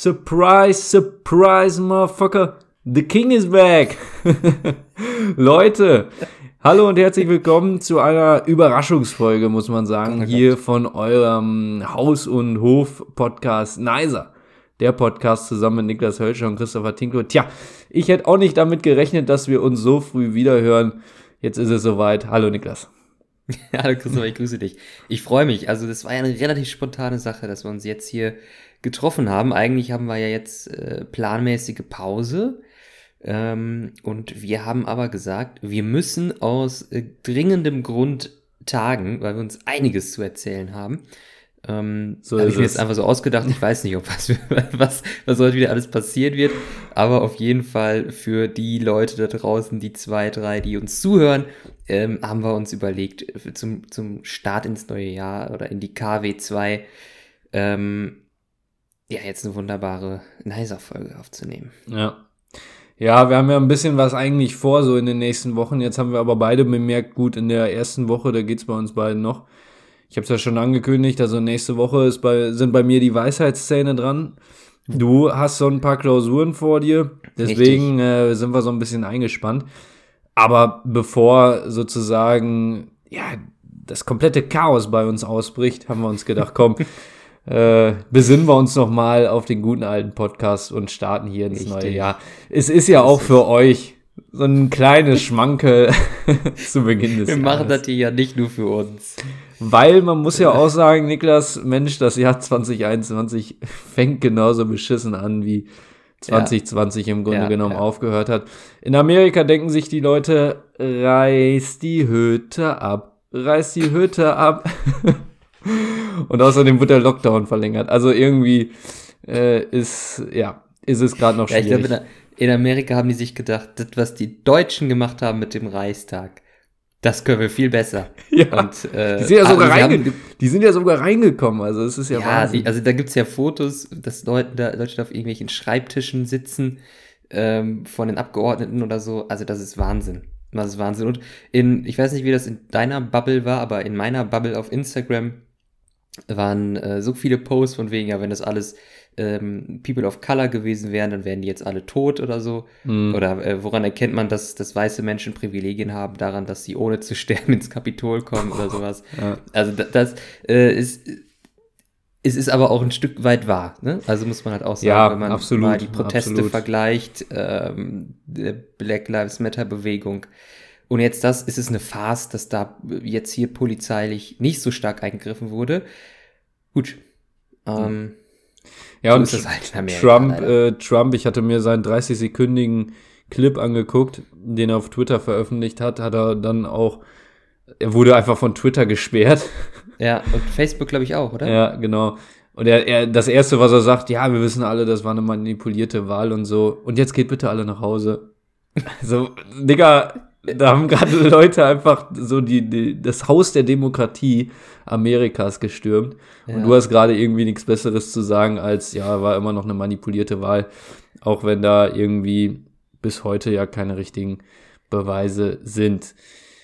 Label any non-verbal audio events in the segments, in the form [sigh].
Surprise, surprise, motherfucker. The King is back. [laughs] Leute, hallo und herzlich willkommen zu einer Überraschungsfolge, muss man sagen, hier von eurem Haus- und Hof-Podcast Nicer. Der Podcast zusammen mit Niklas Hölscher und Christopher Tinklo. Tja, ich hätte auch nicht damit gerechnet, dass wir uns so früh wiederhören. Jetzt ist es soweit. Hallo Niklas. [laughs] Hallo Christopher, ich grüße dich. Ich freue mich. Also das war ja eine relativ spontane Sache, dass wir uns jetzt hier getroffen haben. Eigentlich haben wir ja jetzt äh, planmäßige Pause. Ähm, und wir haben aber gesagt, wir müssen aus äh, dringendem Grund tagen, weil wir uns einiges zu erzählen haben. Ähm, so habe ich mir jetzt einfach so ausgedacht. Ich weiß nicht, ob was, [laughs] was, was heute wieder alles passiert wird. Aber auf jeden Fall für die Leute da draußen, die zwei, drei, die uns zuhören, ähm, haben wir uns überlegt, zum, zum Start ins neue Jahr oder in die KW2, ähm, ja, jetzt eine wunderbare Nicer-Folge aufzunehmen. Ja. Ja, wir haben ja ein bisschen was eigentlich vor, so in den nächsten Wochen. Jetzt haben wir aber beide bemerkt, gut, in der ersten Woche, da geht's bei uns beiden noch. Ich habe es ja schon angekündigt, also nächste Woche ist bei, sind bei mir die Weisheitszähne dran. Du hast so ein paar Klausuren vor dir, deswegen äh, sind wir so ein bisschen eingespannt. Aber bevor sozusagen ja das komplette Chaos bei uns ausbricht, haben wir uns gedacht, komm, [laughs] äh, besinnen wir uns noch mal auf den guten alten Podcast und starten hier ins Richtig. neue Jahr. Es ist ja auch für euch so ein kleines Schmankel [laughs] zu Beginn des Wir Jahres. machen das hier ja nicht nur für uns. Weil man muss ja auch sagen, Niklas, Mensch, das Jahr 2021 fängt genauso beschissen an wie 2020 ja. im Grunde ja, genommen ja. aufgehört hat. In Amerika denken sich die Leute, reiß die Hütte ab, reiß die Hütte ab. [laughs] Und außerdem wird der Lockdown verlängert. Also irgendwie äh, ist, ja, ist es gerade noch schwierig. Ja, ich glaube, in Amerika haben die sich gedacht, das, was die Deutschen gemacht haben mit dem Reichstag, das können wir viel besser. [laughs] Ja, und, äh, die, sind ja sogar also reinge die sind ja sogar reingekommen, also es ist ja, ja Wahnsinn. Die, also da gibt's ja Fotos, dass Leute, da, Leute auf irgendwelchen Schreibtischen sitzen ähm, von den Abgeordneten oder so. Also das ist Wahnsinn. Das ist Wahnsinn. Und in, ich weiß nicht, wie das in deiner Bubble war, aber in meiner Bubble auf Instagram waren äh, so viele Posts von wegen, ja, wenn das alles ähm, People of Color gewesen wären, dann wären die jetzt alle tot oder so. Mhm. Oder äh, woran erkennt man, dass, dass weiße Menschen Privilegien haben? Daran, dass sie ohne zu [laughs] sterben ins Kapitol kommen oder sowas. Ja. Also das, das äh, ist es ist aber auch ein Stück weit wahr. Ne? Also muss man halt auch sagen, ja, wenn man absolut, mal die Proteste absolut. vergleicht, ähm, Black Lives Matter Bewegung. Und jetzt das, ist es eine Farce, dass da jetzt hier polizeilich nicht so stark eingegriffen wurde. Gut. Ähm, ja, so und halt Amerika, Trump, äh, Trump, ich hatte mir seinen 30-sekündigen Clip angeguckt, den er auf Twitter veröffentlicht hat, hat er dann auch, er wurde einfach von Twitter gesperrt. [laughs] Ja, und Facebook glaube ich auch, oder? Ja, genau. Und er, er, das erste, was er sagt, ja, wir wissen alle, das war eine manipulierte Wahl und so. Und jetzt geht bitte alle nach Hause. [laughs] So, Digga, da haben gerade [laughs] Leute einfach so die, die, das Haus der Demokratie Amerikas gestürmt. Ja. Und du hast gerade irgendwie nichts Besseres zu sagen als, ja, war immer noch eine manipulierte Wahl. Auch wenn da irgendwie bis heute ja keine richtigen Beweise sind.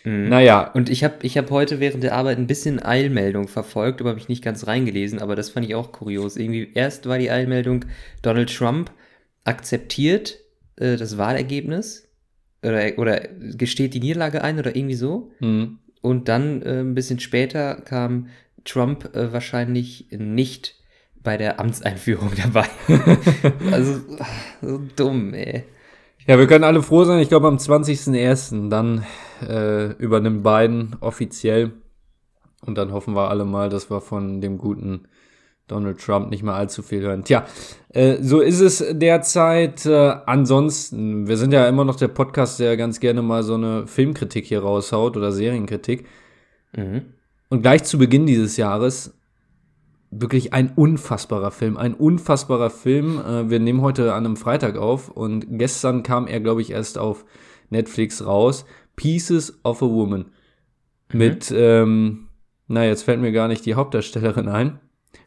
Mhm. Naja. Und ich habe ich hab heute während der Arbeit ein bisschen Eilmeldung verfolgt, aber habe ich nicht ganz reingelesen, aber das fand ich auch kurios. Irgendwie erst war die Eilmeldung, Donald Trump akzeptiert äh, das Wahlergebnis oder, oder gesteht die Niederlage ein oder irgendwie so. Mhm. Und dann äh, ein bisschen später kam Trump äh, wahrscheinlich nicht bei der Amtseinführung [laughs] dabei. [laughs] also so dumm, ey. Ja, wir können alle froh sein. Ich glaube, am 20.01. dann äh, übernimmt Biden offiziell. Und dann hoffen wir alle mal, dass wir von dem guten Donald Trump nicht mehr allzu viel hören. Tja, äh, so ist es derzeit. Äh, ansonsten, wir sind ja immer noch der Podcast, der ganz gerne mal so eine Filmkritik hier raushaut oder Serienkritik. Mhm. Und gleich zu Beginn dieses Jahres wirklich ein unfassbarer Film, ein unfassbarer Film. Äh, wir nehmen heute an einem Freitag auf und gestern kam er, glaube ich, erst auf Netflix raus. Pieces of a Woman. Mhm. Mit, ähm, na, jetzt fällt mir gar nicht die Hauptdarstellerin ein.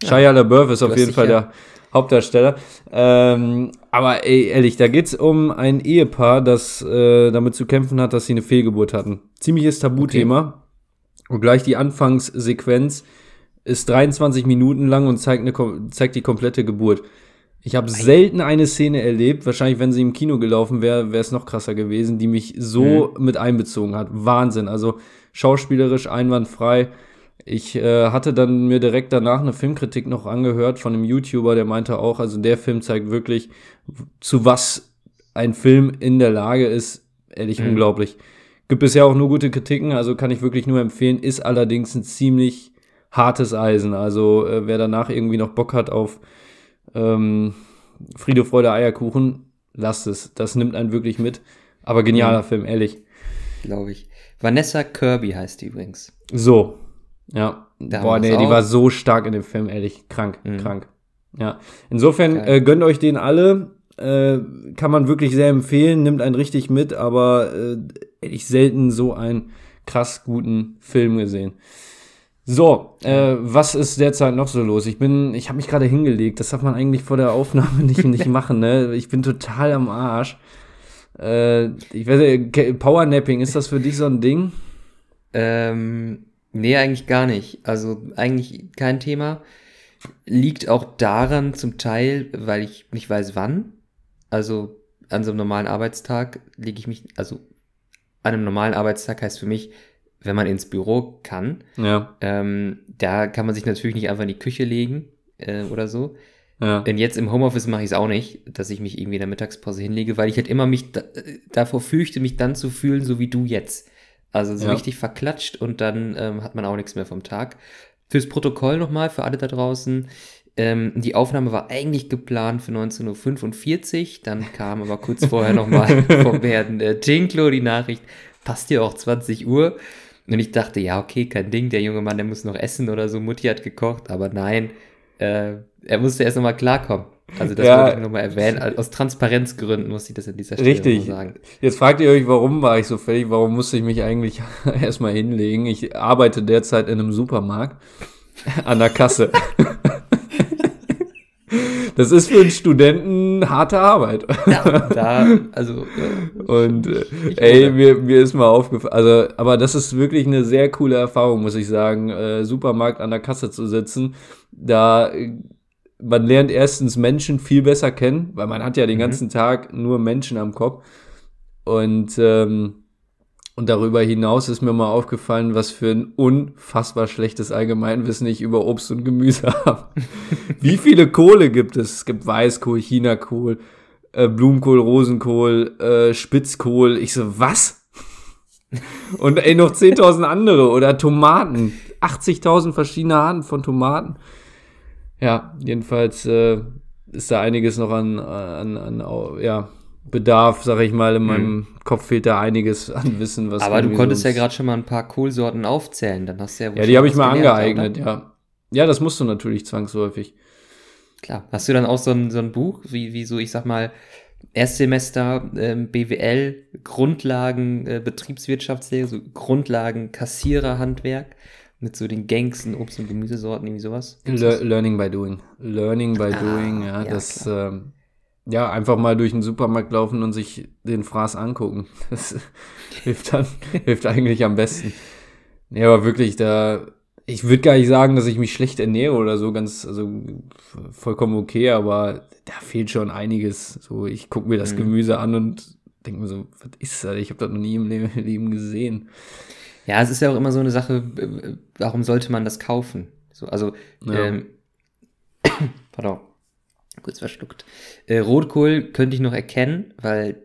Shia LaBeouf ist auf jeden Fall der Hauptdarsteller. Ähm, aber ey, ehrlich, da geht's um ein Ehepaar, das äh, damit zu kämpfen hat, dass sie eine Fehlgeburt hatten. Ziemliches Tabuthema. Okay. Und gleich die Anfangssequenz ist 23 Minuten lang und zeigt, eine, zeigt die komplette Geburt. Ich habe selten eine Szene erlebt, wahrscheinlich wenn sie im Kino gelaufen wäre, wäre es noch krasser gewesen, die mich so mhm. mit einbezogen hat. Wahnsinn. Also schauspielerisch einwandfrei. Ich äh, hatte dann mir direkt danach eine Filmkritik noch angehört von einem YouTuber, der meinte auch, also der Film zeigt wirklich, zu was ein Film in der Lage ist. Ehrlich mhm. unglaublich. Gibt bisher auch nur gute Kritiken, also kann ich wirklich nur empfehlen, ist allerdings ein ziemlich hartes Eisen. Also äh, wer danach irgendwie noch Bock hat auf ähm, Friede, Freude, Eierkuchen, lasst es. Das nimmt einen wirklich mit. Aber genialer mhm. Film, ehrlich. Glaube ich. Vanessa Kirby heißt die übrigens. So. Ja. Da Boah, nee, die war so stark in dem Film, ehrlich. Krank, mhm. krank. Ja. Insofern äh, gönnt euch den alle. Äh, kann man wirklich sehr empfehlen, nimmt einen richtig mit, aber äh, ich selten so einen krass guten Film gesehen. So, äh, was ist derzeit noch so los? Ich bin, ich habe mich gerade hingelegt. Das darf man eigentlich vor der Aufnahme [laughs] nicht, nicht machen, ne? Ich bin total am Arsch. Äh, ich weiß nicht, Powernapping, ist das für dich so ein Ding? Ähm, nee, eigentlich gar nicht. Also eigentlich kein Thema. Liegt auch daran zum Teil, weil ich nicht weiß wann. Also an so einem normalen Arbeitstag lege ich mich, also an einem normalen Arbeitstag heißt für mich, wenn man ins Büro kann, ja. ähm, da kann man sich natürlich nicht einfach in die Küche legen äh, oder so. Ja. Denn jetzt im Homeoffice mache ich es auch nicht, dass ich mich irgendwie in der Mittagspause hinlege, weil ich halt immer mich da, davor fürchte, mich dann zu fühlen, so wie du jetzt. Also so ja. richtig verklatscht und dann ähm, hat man auch nichts mehr vom Tag. Fürs Protokoll nochmal, für alle da draußen. Ähm, die Aufnahme war eigentlich geplant für 19.45 Uhr, dann kam aber kurz vorher [laughs] nochmal vom Herrn äh, Tinklo die Nachricht, passt ja auch 20 Uhr. Und ich dachte, ja, okay, kein Ding, der junge Mann, der muss noch essen oder so. Mutti hat gekocht, aber nein, äh, er musste erst nochmal klarkommen. Also das ja, wollte ich nochmal erwähnen. Aus Transparenzgründen muss ich das an dieser Stelle richtig. sagen. Jetzt fragt ihr euch, warum war ich so fertig? Warum musste ich mich eigentlich [laughs] erstmal hinlegen? Ich arbeite derzeit in einem Supermarkt [laughs] an der Kasse. [laughs] Das ist für einen Studenten harte Arbeit. Ja, da, also. Äh, und äh, ey, mir, mir ist mal aufgefallen, also, aber das ist wirklich eine sehr coole Erfahrung, muss ich sagen, äh, Supermarkt an der Kasse zu sitzen. Da man lernt erstens Menschen viel besser kennen, weil man hat ja den mhm. ganzen Tag nur Menschen am Kopf. Und ähm, und darüber hinaus ist mir mal aufgefallen, was für ein unfassbar schlechtes Allgemeinwissen ich über Obst und Gemüse [laughs] habe. Wie viele Kohle gibt es? Es gibt Weißkohl, Chinakohl, äh, Blumenkohl, Rosenkohl, äh, Spitzkohl. Ich so, was? [laughs] Und ey, noch 10.000 andere oder Tomaten. 80.000 verschiedene Arten von Tomaten. Ja, jedenfalls äh, ist da einiges noch an, an, an ja, Bedarf, sag ich mal, in meinem hm. Kopf fehlt da einiges an Wissen, was Aber du konntest ja gerade schon mal ein paar Kohlsorten aufzählen, dann hast du ja Ja, die habe ich mal angeeignet, oder? ja. Ja, das musst du natürlich zwangsläufig. Klar. Hast du dann auch so ein, so ein Buch, wie, wie so, ich sag mal, Erstsemester ähm, BWL, Grundlagen äh, Betriebswirtschaftslehre, so Grundlagen Kassiererhandwerk mit so den gängigsten Obst- und Gemüsesorten, irgendwie sowas? Le Learning by doing. Learning by ah, doing, ja, ja das ähm, ja, einfach mal durch den Supermarkt laufen und sich den Fraß angucken. [laughs] Das hilft dann, [laughs] hilft eigentlich am besten. Nee, aber wirklich, da, ich würde gar nicht sagen, dass ich mich schlecht ernähre oder so, ganz, also vollkommen okay, aber da fehlt schon einiges. So, ich gucke mir das mhm. Gemüse an und denke mir so, was ist das? Ich habe das noch nie im Leben gesehen. Ja, es ist ja auch immer so eine Sache, warum sollte man das kaufen? So, also, ja. ähm, [coughs] pardon kurz verschluckt. Äh, Rotkohl könnte ich noch erkennen, weil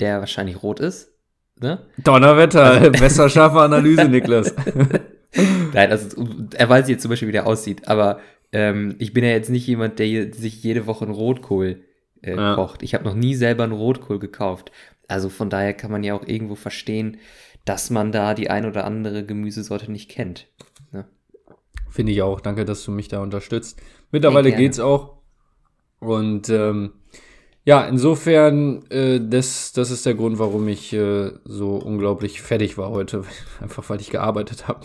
der wahrscheinlich rot ist. Ne? Donnerwetter, also, [laughs] messerscharfe Analyse, Niklas. [laughs] Nein, also er weiß jetzt zum Beispiel, wie der aussieht, aber ähm, ich bin ja jetzt nicht jemand, der sich jede Woche einen Rotkohl äh, ja. kocht. Ich habe noch nie selber einen Rotkohl gekauft. Also von daher kann man ja auch irgendwo verstehen, dass man da die ein oder andere Gemüsesorte nicht kennt. Ne? Finde ich auch. Danke, dass du mich da unterstützt. Mittlerweile ja, geht's auch. Und ähm, ja, insofern, äh, das, das ist der Grund, warum ich äh, so unglaublich fertig war heute. [laughs] Einfach weil ich gearbeitet habe.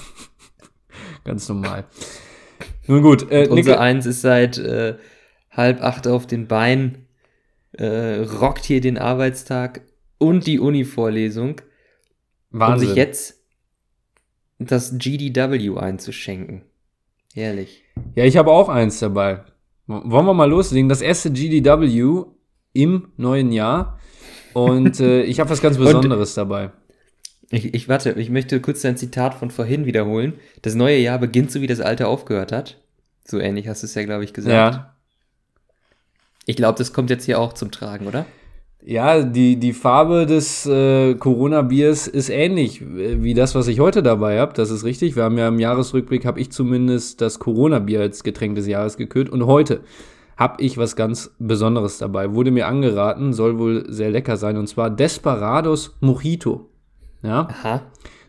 [laughs] Ganz normal. Nun gut. Äh, unser Eins ist seit äh, halb acht auf den Beinen, äh, rockt hier den Arbeitstag und die Uni-Vorlesung. Um sich jetzt das GDW einzuschenken. Herrlich. Ja, ich habe auch eins dabei. Wollen wir mal loslegen? Das erste GDW im neuen Jahr. Und äh, [laughs] ich habe was ganz Besonderes Und dabei. Ich, ich warte, ich möchte kurz dein Zitat von vorhin wiederholen. Das neue Jahr beginnt so, wie das alte aufgehört hat. So ähnlich hast du es ja, glaube ich, gesagt. Ja. Ich glaube, das kommt jetzt hier auch zum Tragen, oder? Ja, die, die Farbe des äh, Corona-Biers ist ähnlich äh, wie das, was ich heute dabei habe. Das ist richtig. Wir haben ja im Jahresrückblick, habe ich zumindest das Corona-Bier als Getränk des Jahres gekürt. Und heute habe ich was ganz Besonderes dabei. Wurde mir angeraten, soll wohl sehr lecker sein. Und zwar Desperados Mojito. Ja. Aha.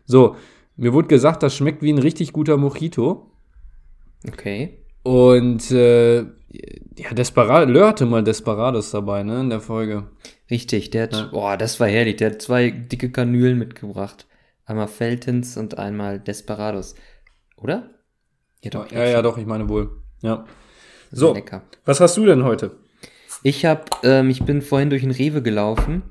So, mir wurde gesagt, das schmeckt wie ein richtig guter Mojito. Okay. Und äh, ja, Desperado, Lör hatte mal Desperados dabei, ne, in der Folge. Richtig, der hat, ja. boah, das war herrlich, der hat zwei dicke Kanülen mitgebracht. Einmal Feltons und einmal Desperados. Oder? Ja, doch. Ja, ja, doch, ich meine wohl. Ja. So, lecker. was hast du denn heute? Ich hab, ähm, ich bin vorhin durch ein Rewe gelaufen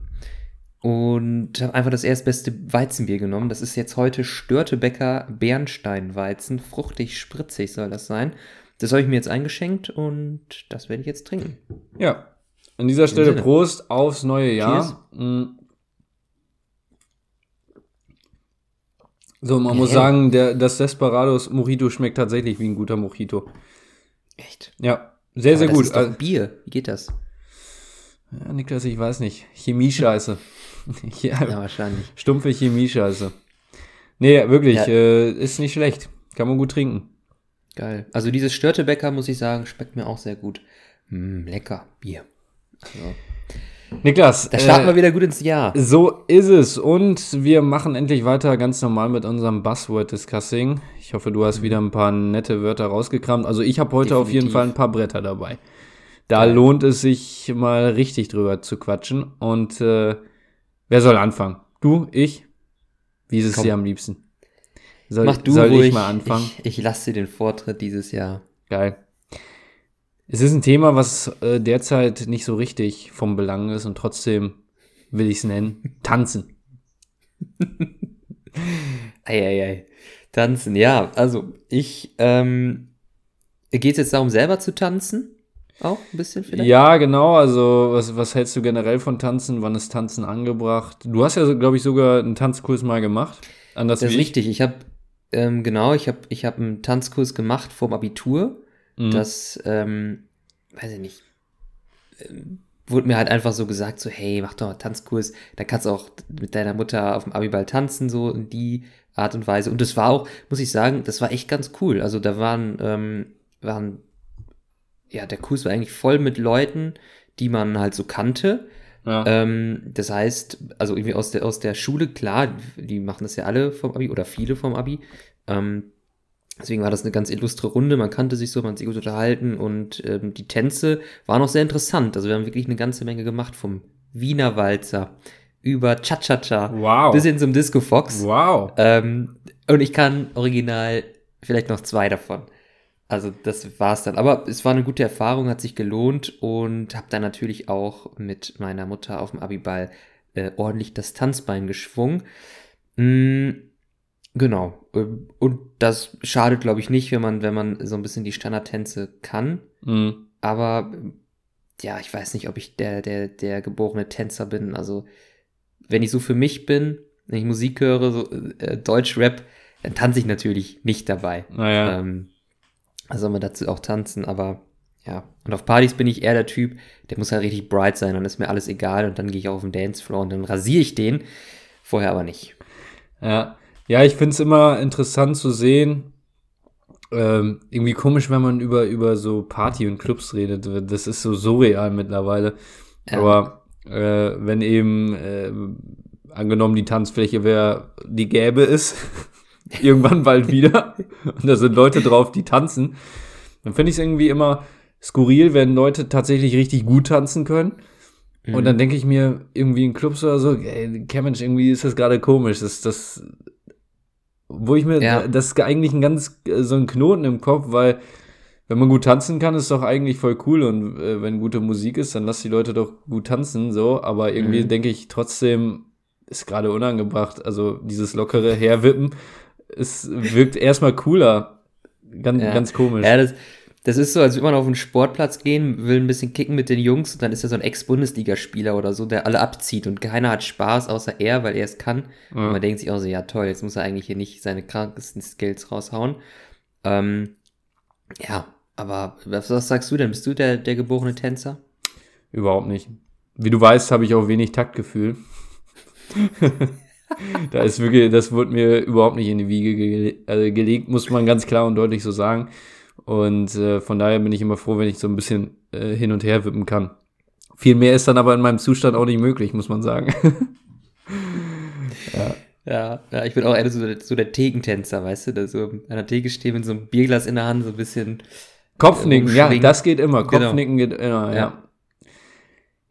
und habe einfach das erstbeste Weizenbier genommen. Das ist jetzt heute Störtebäcker Bernsteinweizen. Fruchtig, spritzig soll das sein. Das habe ich mir jetzt eingeschenkt und das werde ich jetzt trinken. Ja. An dieser Stelle Prost aufs neue Jahr. Cheers. Mm. So, man ja, muss sagen, der, das Desperados Mojito schmeckt tatsächlich wie ein guter Mojito. Echt? Ja, sehr, Aber sehr das gut. Ist doch Bier. Wie geht das? Ja, Niklas, ich weiß nicht. Chemie-Scheiße. [laughs] ja, ja, wahrscheinlich. Stumpfe Chemie-Scheiße. Nee, wirklich, ja. äh, ist nicht schlecht. Kann man gut trinken. Geil. Also dieses Störtebäcker, muss ich sagen, schmeckt mir auch sehr gut. Mm, lecker. Bier. Also. Niklas. Da starten äh, wir wieder gut ins Jahr. So ist es. Und wir machen endlich weiter ganz normal mit unserem Buzzword-Discussing. Ich hoffe, du hast mhm. wieder ein paar nette Wörter rausgekramt. Also ich habe heute Definitiv. auf jeden Fall ein paar Bretter dabei. Da Geil. lohnt es sich mal richtig drüber zu quatschen. Und äh, wer soll anfangen? Du? Ich? Wie ist es Komm. dir am liebsten? Soll, Mach du soll ruhig. ich mal anfangen? Ich, ich lasse dir den Vortritt dieses Jahr. Geil. Es ist ein Thema, was äh, derzeit nicht so richtig vom Belang ist und trotzdem will ich es nennen. [laughs] Tanzen. Eieiei. ei, ei. Tanzen, ja. Also ich, ähm, geht es jetzt darum, selber zu tanzen? Auch ein bisschen vielleicht? Ja, genau. Also, was, was hältst du generell von Tanzen? Wann ist Tanzen angebracht? Du hast ja, glaube ich, sogar einen Tanzkurs mal gemacht. Anders das ist richtig. Ich habe, ähm, genau, ich habe ich hab einen Tanzkurs gemacht vorm Abitur. Mhm. Das, ähm, weiß ich nicht, ähm, wurde mir halt einfach so gesagt, so, hey, mach doch mal Tanzkurs, da kannst du auch mit deiner Mutter auf dem Abiball tanzen, so in die Art und Weise. Und das war auch, muss ich sagen, das war echt ganz cool. Also da waren, ähm, waren, ja, der Kurs war eigentlich voll mit Leuten, die man halt so kannte. Ja. Ähm, das heißt, also irgendwie aus der, aus der Schule, klar, die machen das ja alle vom Abi oder viele vom Abi. Ähm, Deswegen war das eine ganz illustre Runde, man kannte sich so, man hat sich gut unterhalten und ähm, die Tänze waren auch sehr interessant. Also wir haben wirklich eine ganze Menge gemacht, vom Wiener Walzer über Cha-Cha-Cha wow. bis hin zum Disco Fox. Wow. Ähm, und ich kann original vielleicht noch zwei davon. Also das war's dann. Aber es war eine gute Erfahrung, hat sich gelohnt und habe dann natürlich auch mit meiner Mutter auf dem Abiball äh, ordentlich das Tanzbein geschwungen. Mm, Genau. Ähm, und das schadet, glaube ich, nicht, wenn man, wenn man so ein bisschen die Standardtänze kann. Mhm. Aber ja, ich weiß nicht, ob ich der, der, der geborene Tänzer bin. Also, wenn ich so für mich bin, wenn ich Musik höre, so äh, Deutsch-Rap, dann tanze ich natürlich nicht dabei. Naja. Ähm, also soll man dazu auch tanzen, aber ja. Und auf Partys bin ich eher der Typ, der muss halt richtig bright sein, dann ist mir alles egal und dann gehe ich auf den Dancefloor und dann rasiere ich den. Vorher aber nicht. Ja. Ja, ich finde es immer interessant zu sehen. Ähm, irgendwie komisch, wenn man über, über so Party und Clubs redet. Das ist so surreal mittlerweile. Ja. Aber äh, wenn eben äh, angenommen die Tanzfläche wäre, die gäbe es, [laughs] irgendwann bald wieder, und da sind Leute drauf, die tanzen, dann finde ich es irgendwie immer skurril, wenn Leute tatsächlich richtig gut tanzen können. Und dann mhm. denke ich mir, irgendwie in Clubs oder so, ey, Mensch, irgendwie ist das gerade komisch. Das, das wo ich mir, ja. das ist eigentlich ein ganz, so ein Knoten im Kopf, weil wenn man gut tanzen kann, ist doch eigentlich voll cool und äh, wenn gute Musik ist, dann lass die Leute doch gut tanzen, so, aber irgendwie mhm. denke ich trotzdem, ist gerade unangebracht, also dieses lockere Herwippen, es wirkt erstmal cooler, ganz, ja. ganz komisch. Ja, das, das ist so, als würde man auf einen Sportplatz gehen, will ein bisschen kicken mit den Jungs und dann ist er so ein Ex-Bundesligaspieler oder so, der alle abzieht und keiner hat Spaß, außer er, weil er es kann. Ja. Und man denkt sich auch so, ja toll, jetzt muss er eigentlich hier nicht seine krankesten Skills raushauen. Ähm, ja, aber was, was, sagst du denn? Bist du der, der geborene Tänzer? Überhaupt nicht. Wie du weißt, habe ich auch wenig Taktgefühl. [laughs] [laughs] da ist wirklich, das wurde mir überhaupt nicht in die Wiege ge also gelegt, muss man ganz klar und deutlich so sagen. Und äh, von daher bin ich immer froh, wenn ich so ein bisschen äh, hin und her wippen kann. Viel mehr ist dann aber in meinem Zustand auch nicht möglich, muss man sagen. [laughs] ja. Ja, ja, ich bin auch eher so, so der Thekentänzer, weißt du, da so an der Theke stehen mit so einem Bierglas in der Hand, so ein bisschen. Kopfnicken, ja, das geht immer. Genau. Kopfnicken genau. geht immer, ja. Ja,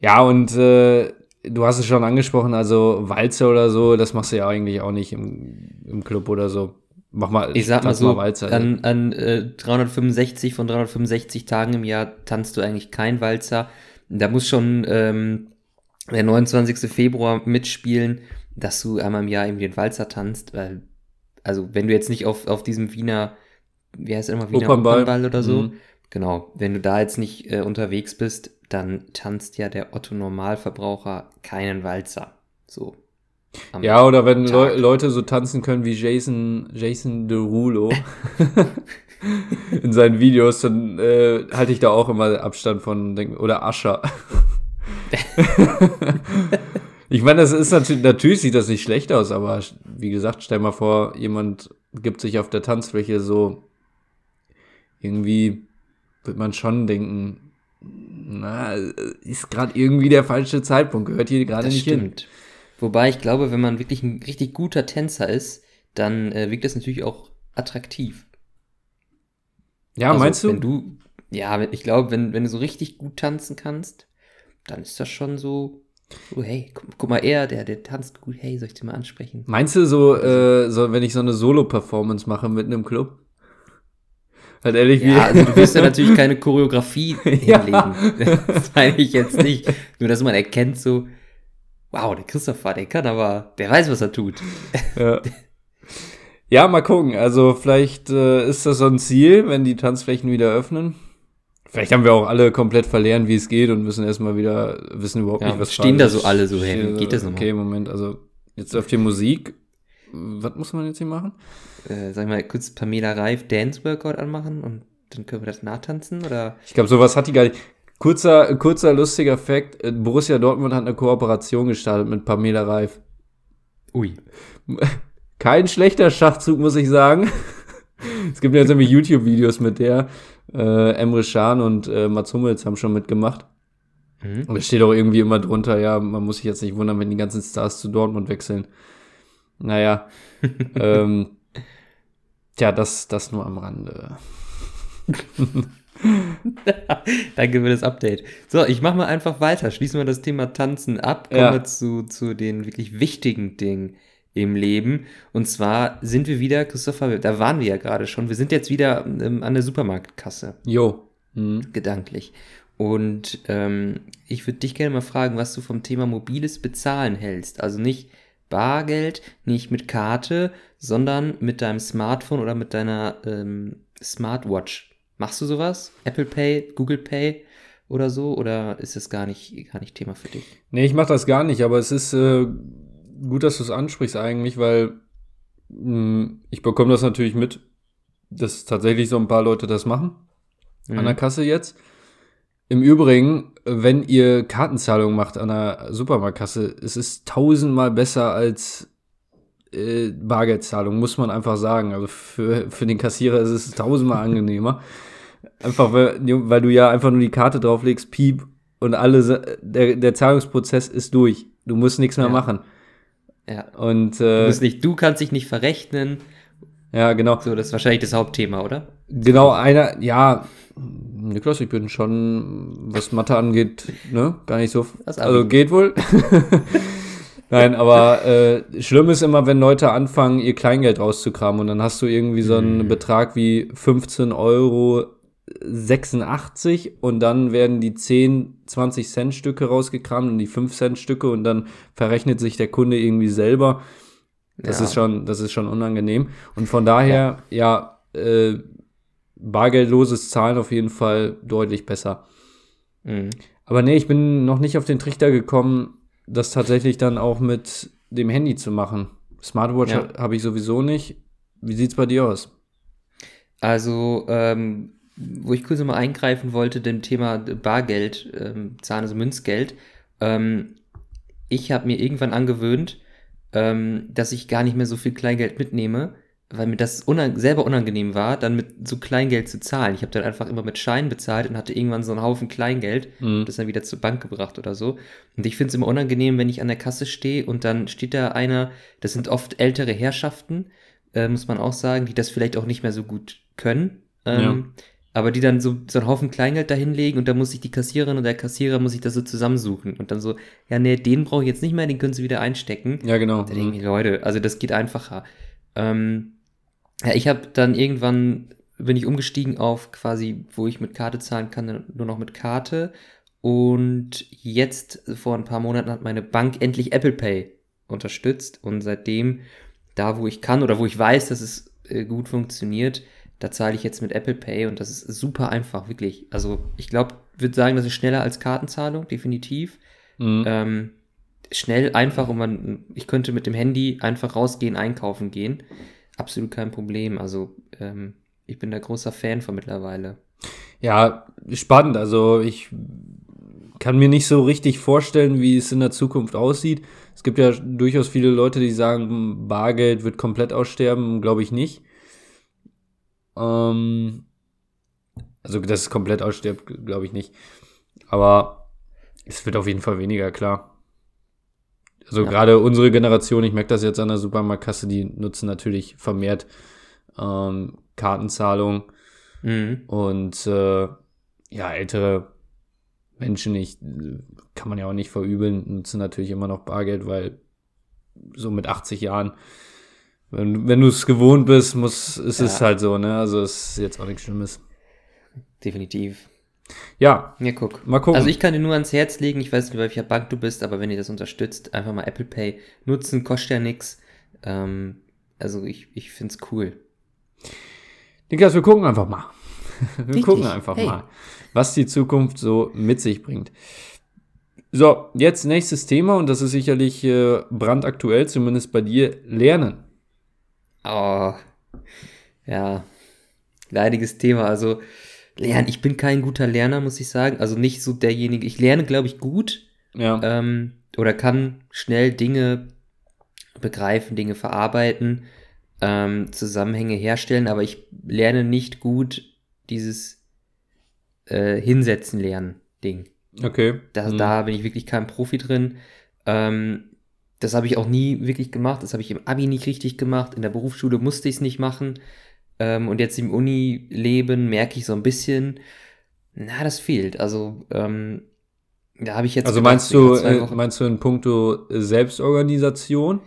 ja und äh, du hast es schon angesprochen, also Walzer oder so, das machst du ja eigentlich auch nicht im, im Club oder so. Mach mal, ich sag mal so, mal Walzer, an, an äh, 365 von 365 Tagen im Jahr tanzt du eigentlich kein Walzer. Da muss schon ähm, der 29. Februar mitspielen, dass du einmal im Jahr irgendwie den Walzer tanzt. Weil, also wenn du jetzt nicht auf, auf diesem Wiener, wie heißt es immer, Wiener Opernball, Opernball oder so, mhm. genau, wenn du da jetzt nicht äh, unterwegs bist, dann tanzt ja der Otto Normalverbraucher keinen Walzer. So, ja, oder wenn Le Leute so tanzen können wie Jason, Jason Derulo in seinen Videos, dann äh, halte ich da auch immer Abstand von, oder Ascher. [laughs] ich meine, das ist natürlich, natürlich sieht das nicht schlecht aus, aber wie gesagt, stell mal vor, jemand gibt sich auf der Tanzfläche so irgendwie wird man schon denken, na, ist gerade irgendwie der falsche Zeitpunkt, gehört hier gerade nicht stimmt. hin. Wobei ich glaube, wenn man wirklich ein richtig guter Tänzer ist, dann äh, wirkt das natürlich auch attraktiv. Ja, also, meinst du? Wenn du, ja, ich glaube, wenn, wenn du so richtig gut tanzen kannst, dann ist das schon so, so hey, guck, guck, mal, er, der, der tanzt gut, hey, soll ich dir mal ansprechen? Meinst du so, also, äh, so wenn ich so eine Solo-Performance mache mitten im Club? Halt ehrlich, ja, also du wirst ja [laughs] natürlich keine Choreografie hinlegen. Das meine ich jetzt nicht. Nur, dass man erkennt so, wow, der Christopher, der kann aber, der weiß, was er tut. Ja. [laughs] Ja, mal gucken. Also vielleicht äh, ist das so ein Ziel, wenn die Tanzflächen wieder öffnen. Vielleicht haben wir auch alle komplett verlernt, wie es geht und müssen erstmal wieder wissen überhaupt ja, nicht, was Stehen da so alle so hin? Geht das nochmal? Okay, Moment, also jetzt auf die Musik. Was muss man jetzt hier machen? Äh, sag ich mal, kurz Pamela Reif Dance Workout anmachen und dann können wir das nachtanzen oder? Ich glaube, sowas hat die gar nicht. Kurzer, kurzer lustiger Fakt: äh, Borussia Dortmund hat eine Kooperation gestartet mit Pamela Reif. Ui. [laughs] Kein schlechter Schachzug, muss ich sagen. [laughs] es gibt jetzt nämlich YouTube-Videos mit der. Äh, Emre Can und äh, Mats Hummels haben schon mitgemacht. Mhm. Und es steht auch irgendwie immer drunter, ja, man muss sich jetzt nicht wundern, wenn die ganzen Stars zu Dortmund wechseln. Naja. [laughs] ähm, tja, das, das nur am Rande. [laughs] Danke für das Update. So, ich mache mal einfach weiter. Schließen wir das Thema Tanzen ab. Kommen ja. wir zu, zu den wirklich wichtigen Dingen im Leben. Und zwar sind wir wieder, Christopher, da waren wir ja gerade schon, wir sind jetzt wieder ähm, an der Supermarktkasse. Jo. Mhm. Gedanklich. Und ähm, ich würde dich gerne mal fragen, was du vom Thema mobiles Bezahlen hältst. Also nicht Bargeld, nicht mit Karte, sondern mit deinem Smartphone oder mit deiner ähm, Smartwatch. Machst du sowas? Apple Pay, Google Pay oder so? Oder ist das gar nicht, gar nicht Thema für dich? Nee, ich mache das gar nicht, aber es ist äh, gut, dass du es ansprichst eigentlich, weil mh, hm, ich bekomme das natürlich mit, dass tatsächlich so ein paar Leute das machen. Mhm. An der mhm. Kasse jetzt. Im Übrigen, wenn ihr Kartenzahlung macht an der Supermarktkasse, es ist tausendmal besser als äh, Bargeldzahlung, muss man einfach sagen. Also für, für den Kassierer ist es tausendmal angenehmer. [laughs] Einfach, weil, weil du ja einfach nur die Karte drauflegst, piep, und alle, der, der Zahlungsprozess ist durch. Du musst nichts mehr ja. machen. Ja. Und, äh, du, musst nicht, du kannst dich nicht verrechnen. Ja, genau. So, das ist wahrscheinlich das Hauptthema, oder? Genau, einer, ja, Niklas, ich bin schon, was Mathe angeht, ne, gar nicht so, also geht wohl. [laughs] Nein, aber äh, schlimm ist immer, wenn Leute anfangen, ihr Kleingeld rauszukramen und dann hast du irgendwie so einen mhm. Betrag wie 15 Euro 86 und dann werden die 10, 20 Cent Stücke rausgekramt und die 5 Cent Stücke und dann verrechnet sich der Kunde irgendwie selber. Das ja. ist schon, das ist schon unangenehm. Und von daher, ja, ja äh, bargeldloses Zahlen auf jeden Fall deutlich besser. Mhm. Aber nee, ich bin noch nicht auf den Trichter gekommen, das tatsächlich dann auch mit dem Handy zu machen. Smartwatch Ja. habe ich sowieso nicht. Wie sieht's bei dir aus? Also, ähm, wo ich kurz mal eingreifen wollte, dem Thema Bargeld, ähm, Zahlen, also Münzgeld. Ähm, ich habe mir irgendwann angewöhnt, ähm, dass ich gar nicht mehr so viel Kleingeld mitnehme, weil mir das unang selber unangenehm war, dann mit so Kleingeld zu zahlen. Ich habe dann einfach immer mit Schein bezahlt und hatte irgendwann so einen Haufen Kleingeld Mhm. das dann wieder zur Bank gebracht oder so. Und ich finde es immer unangenehm, wenn ich an der Kasse stehe und dann steht da einer, das sind oft ältere Herrschaften, äh, muss man auch sagen, die das vielleicht auch nicht mehr so gut können. Ähm, Aber die dann so, so einen Haufen Kleingeld da hinlegen und dann muss sich die Kassiererin oder der Kassierer muss sich das so zusammensuchen und dann so, ja, nee, den brauche ich jetzt nicht mehr, den können sie wieder einstecken. Ja, genau. Da denke ich, Leute, also das geht einfacher. Ähm, ja, ich habe dann irgendwann, bin ich umgestiegen auf quasi, wo ich mit Karte zahlen kann, nur noch mit Karte. Und jetzt, vor ein paar Monaten, hat meine Bank endlich Apple Pay unterstützt. Und seitdem, da wo ich kann oder wo ich weiß, dass es äh, gut funktioniert, da zahle ich jetzt mit Apple Pay und das ist super einfach, wirklich. Also ich glaube, würde sagen, das ist schneller als Kartenzahlung, definitiv Mhm. ähm, schnell, einfach und man, ich könnte mit dem Handy einfach rausgehen, einkaufen gehen. Absolut kein Problem. Also ähm, ich bin da großer Fan von mittlerweile. Ja, spannend. Also ich kann mir nicht so richtig vorstellen, wie es in der Zukunft aussieht. Es gibt ja durchaus viele Leute, die sagen, Bargeld wird komplett aussterben, glaube ich nicht. Ähm, also, dass es komplett ausstirbt, glaube ich nicht. Aber es wird auf jeden Fall weniger, klar. Also Ja. gerade unsere Generation, ich merke das jetzt an der Supermarktkasse, die nutzen natürlich vermehrt ähm, Kartenzahlung. Mhm. Und äh, ja, ältere Menschen nicht, kann man ja auch nicht verübeln, nutzen natürlich immer noch Bargeld, weil so mit 80 Jahren, wenn, wenn du es gewohnt bist, muss, ist es Ja. halt so, ne? Also es ist jetzt auch nichts Schlimmes. Definitiv. Ja, Ja, guck. mal gucken. Also ich kann dir nur ans Herz legen, ich weiß nicht, bei welcher Bank du bist, aber wenn ihr das unterstützt, einfach mal Apple Pay nutzen, kostet ja nix. Ähm, also ich, ich find's cool. Niklas, wir gucken einfach mal. [laughs] Wir Richtig. gucken einfach Hey. mal, was die Zukunft so mit sich bringt. So, jetzt nächstes Thema und das ist sicherlich äh, brandaktuell, zumindest bei dir, Lernen. Oh, ja, leidiges Thema. Also lernen, ich bin kein guter Lerner, muss ich sagen. Also nicht so derjenige. Ich lerne, glaube ich, gut Ja. ähm, oder kann schnell Dinge begreifen, Dinge verarbeiten, ähm, Zusammenhänge herstellen, aber ich lerne nicht gut dieses äh, Hinsetzen lernen Ding. Okay. Da, Mhm. da bin ich wirklich kein Profi drin. Ähm, das habe ich auch nie wirklich gemacht. Das habe ich im Abi nicht richtig gemacht. In der Berufsschule musste ich es nicht machen. Ähm, und jetzt im Uni-Leben merke ich so ein bisschen, na, das fehlt. Also, ähm, da habe ich jetzt. Also meinst du, äh, meinst du in puncto Selbstorganisation?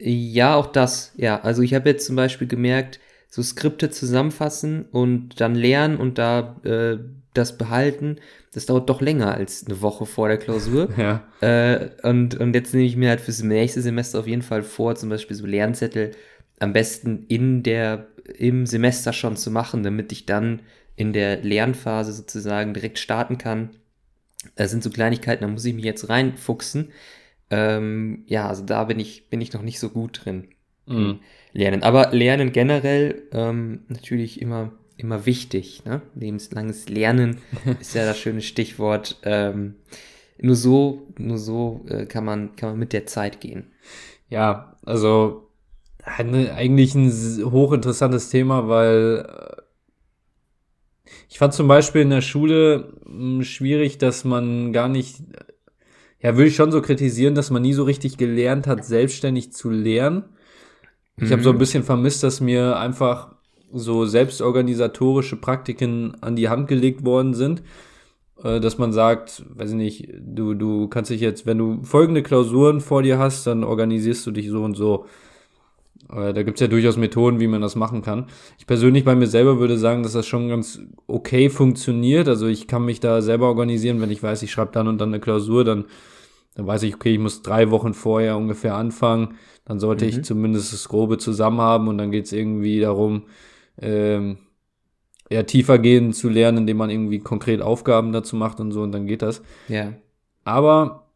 Ja, auch das. Ja, also ich habe jetzt zum Beispiel gemerkt, so Skripte zusammenfassen und dann lernen und da äh, das behalten, das dauert doch länger als eine Woche vor der Klausur. [laughs] Ja. Äh, und, und jetzt nehme ich mir halt fürs nächste Semester auf jeden Fall vor, zum Beispiel so Lernzettel am besten in der, im Semester schon zu machen, damit ich dann in der Lernphase sozusagen direkt starten kann. Das sind so Kleinigkeiten, da muss ich mich jetzt reinfuchsen. Ähm, ja, also da bin ich, bin ich noch nicht so gut drin. Mhm. Lernen. Aber Lernen generell ähm, natürlich immer, immer wichtig. Ne? Lebenslanges Lernen [laughs] ist ja das schöne Stichwort. Ähm, nur so, nur so äh, kann, man, kann man mit der Zeit gehen. Ja, also eigentlich ein hochinteressantes Thema, weil äh, ich fand zum Beispiel in der Schule mh, schwierig, dass man gar nicht, ja, würde ich schon so kritisieren, dass man nie so richtig gelernt hat, selbstständig zu lernen. Ich habe so ein Mhm. bisschen vermisst, dass mir einfach so selbstorganisatorische Praktiken an die Hand gelegt worden sind, äh, dass man sagt, weiß ich nicht, du, du kannst dich jetzt, wenn du folgende Klausuren vor dir hast, dann organisierst du dich so und so. Äh, Da gibt's ja durchaus Methoden, wie man das machen kann. Ich persönlich bei mir selber würde sagen, dass das schon ganz okay funktioniert. Also ich kann mich da selber organisieren, wenn ich weiß, ich schreibe dann und dann eine Klausur, dann, dann weiß ich, okay, ich muss drei Wochen vorher ungefähr anfangen. Dann sollte Mhm. ich zumindest das Grobe zusammen haben und dann geht's irgendwie darum, ähm, eher tiefer gehen zu lernen, indem man irgendwie konkret Aufgaben dazu macht und so und dann geht das. Ja. Aber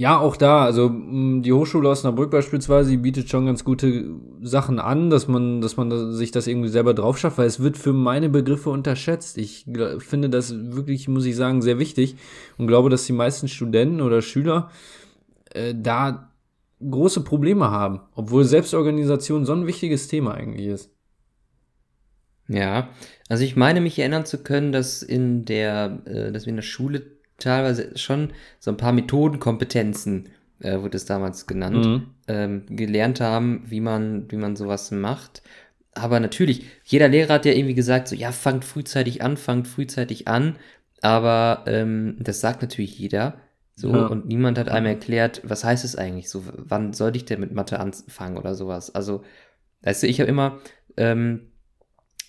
ja, auch da, also mh, die Hochschule Osnabrück beispielsweise, die bietet schon ganz gute Sachen an, dass man, dass man sich das irgendwie selber drauf schafft, weil es wird für meine Begriffe unterschätzt. Ich finde das wirklich, muss ich sagen, sehr wichtig und glaube, dass die meisten Studenten oder Schüler äh, da große Probleme haben, obwohl Selbstorganisation so ein wichtiges Thema eigentlich ist. Ja, also ich meine mich erinnern zu können, dass in der, äh, dass wir in der Schule teilweise schon so ein paar Methodenkompetenzen, äh, wurde es damals genannt, Mhm. ähm, gelernt haben, wie man, wie man sowas macht. Aber natürlich, jeder Lehrer hat ja irgendwie gesagt, so, ja, fangt frühzeitig an, fangt frühzeitig an. Aber ähm, das sagt natürlich jeder. So, Ja. und niemand hat einem erklärt, was heißt es eigentlich? So, wann sollte ich denn mit Mathe anfangen oder sowas? Also, weißt du, ich habe immer ähm,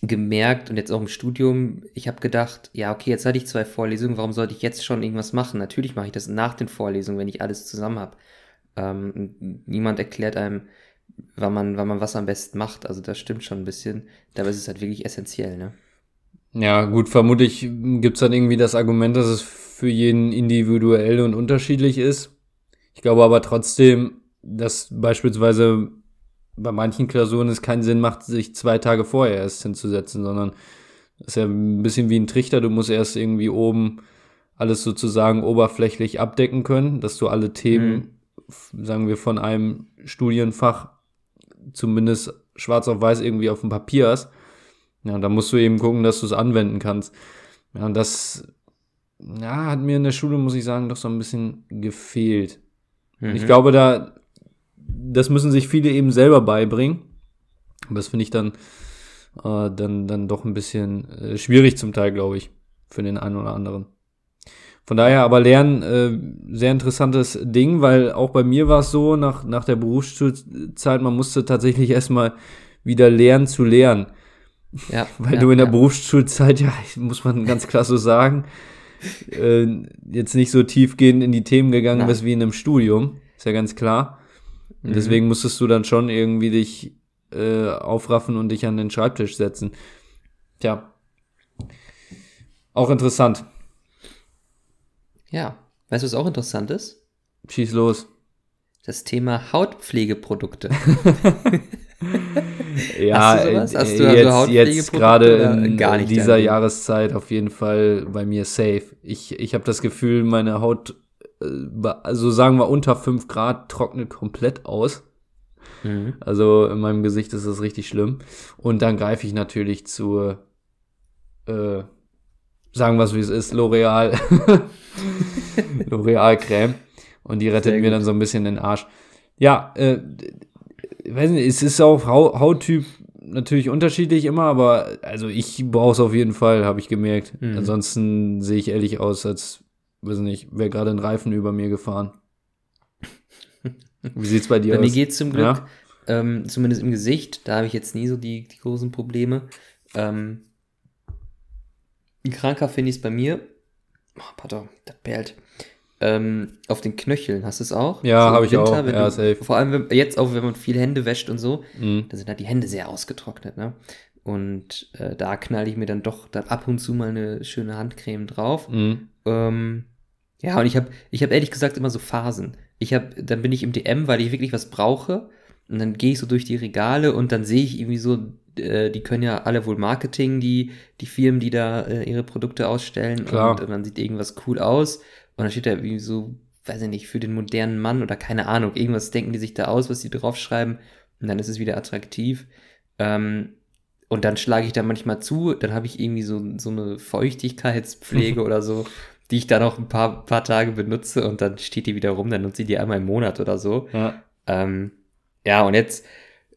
gemerkt und jetzt auch im Studium, ich habe gedacht, ja, okay, jetzt hatte ich zwei Vorlesungen, warum sollte ich jetzt schon irgendwas machen? Natürlich mache ich das nach den Vorlesungen, wenn ich alles zusammen habe. Ähm, niemand erklärt einem, wann man, wann man was am besten macht. Also das stimmt schon ein bisschen. Dabei ist es halt wirklich essentiell, ne? Ja, gut, vermutlich gibt's dann irgendwie das Argument, dass es für jeden individuell und unterschiedlich ist. Ich glaube aber trotzdem, dass beispielsweise bei manchen Klausuren es keinen Sinn macht, sich zwei Tage vorher erst hinzusetzen, sondern das ist ja ein bisschen wie ein Trichter. Du musst erst irgendwie oben alles sozusagen oberflächlich abdecken können, dass du alle Themen, f- sagen wir, von einem Studienfach zumindest schwarz auf weiß irgendwie auf dem Papier hast. Ja, da musst du eben gucken, dass du es anwenden kannst. Ja, und das ja, hat mir in der Schule, muss ich sagen, doch so ein bisschen gefehlt. Und Ich Mhm. glaube, da, das müssen sich viele eben selber beibringen. Aber das finde ich dann, äh, dann, dann doch ein bisschen äh, schwierig zum Teil, glaube ich, für den einen oder anderen. Von daher aber Lernen, äh, sehr interessantes Ding, weil auch bei mir war es so, nach, nach der Berufsschulzeit, man musste tatsächlich erstmal wieder lernen zu lernen. Ja, [laughs] Weil ja, du in der ja. Berufsschulzeit, ja, muss man ganz klar so sagen, äh, jetzt nicht so tiefgehend in die Themen gegangen Nein. bist wie in einem Studium. Ist ja ganz klar. Und Mhm. deswegen musstest du dann schon irgendwie dich äh, aufraffen und dich an den Schreibtisch setzen. Tja. Auch interessant. Ja. Weißt du, was auch interessant ist? Schieß los. Das Thema Hautpflegeprodukte. [laughs] [laughs] Ja, Hast du äh, Hast du äh, also jetzt, jetzt gerade in dieser? Jahreszeit auf jeden Fall bei mir safe. Ich, ich habe das Gefühl, meine Haut, also sagen wir unter 5 Grad, trocknet komplett aus. Mhm. Also in meinem Gesicht ist das richtig schlimm. Und dann greife ich natürlich zur, äh, sagen wir es wie es ist, L'Oreal. [laughs] L'Oreal Creme. Und die rettet mir dann so ein bisschen den Arsch. Ja, äh, weiß nicht, es ist auch Hau- Hauttyp natürlich unterschiedlich immer, aber also ich brauche es auf jeden Fall, habe ich gemerkt. Mhm. Ansonsten sehe ich ehrlich aus, als, weiß nicht, wäre gerade ein Reifen über mir gefahren. Wie sieht's bei dir Bei aus? mir geht's zum Glück, Ja? ähm, zumindest im Gesicht, da habe ich jetzt nie so die, die großen Probleme. Ähm, kranker finde ich es bei mir. Oh, pardon, das perlt. Ähm, auf den Knöcheln hast du es auch? Ja, im hab ich auch. Ja, du, safe. Vor allem wenn, jetzt auch, wenn man viel Hände wäscht und so, Mhm. da sind halt die Hände sehr ausgetrocknet, ne? Und äh, da knall ich mir dann doch dann ab und zu mal eine schöne Handcreme drauf. Mhm. Ähm, ja, und ich habe ich hab ehrlich gesagt immer so Phasen. Ich habe, dann bin ich im DM, weil ich wirklich was brauche. Und dann gehe ich so durch die Regale und dann sehe ich irgendwie so, äh, die können ja alle wohl Marketing, die, die Firmen, die da äh, ihre Produkte ausstellen. Klar. Und, und dann sieht irgendwas cool aus. Und dann steht da irgendwie so, weiß ich nicht, für den modernen Mann oder keine Ahnung, irgendwas denken die sich da aus, was sie draufschreiben. Und dann ist es wieder attraktiv. Ähm, und dann schlage ich da manchmal zu, dann habe ich irgendwie so, so eine Feuchtigkeitspflege [laughs] oder so, die ich dann auch ein paar, paar Tage benutze und dann steht die wieder rum, dann nutze ich die einmal im Monat oder so. Ja. Ähm, ja, und jetzt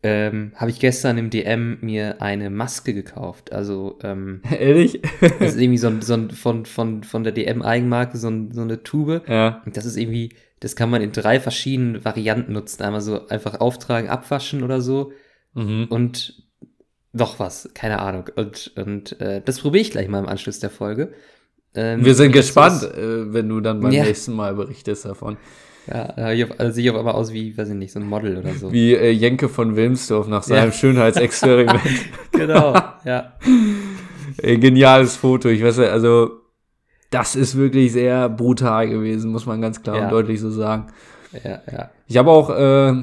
ähm, habe ich gestern im DM mir eine Maske gekauft. Also, ähm, [laughs] Ehrlich? das ist irgendwie so ein, so ein von, von, von der DM-Eigenmarke so, ein, so eine Tube. ja. Und das ist irgendwie, das kann man in drei verschiedenen Varianten nutzen. Einmal so einfach auftragen, abwaschen oder so Mhm. und noch was, keine Ahnung. Und, und äh, das probiere ich gleich mal im Anschluss der Folge. Ähm, Wir sind gespannt, äh, wenn du dann beim Ja. nächsten Mal berichtest davon. Ja, da ich auf, also auf einmal aus wie, weiß ich nicht, so ein Model oder so. Wie äh, Jenke von Wilmsdorf nach seinem ja. Schönheitsexperiment. [laughs] genau, ja. Ey, geniales Foto. Ich weiß ja, also das ist wirklich sehr brutal gewesen, muss man ganz klar ja. und deutlich so sagen. Ja, ja. Ich habe auch, äh,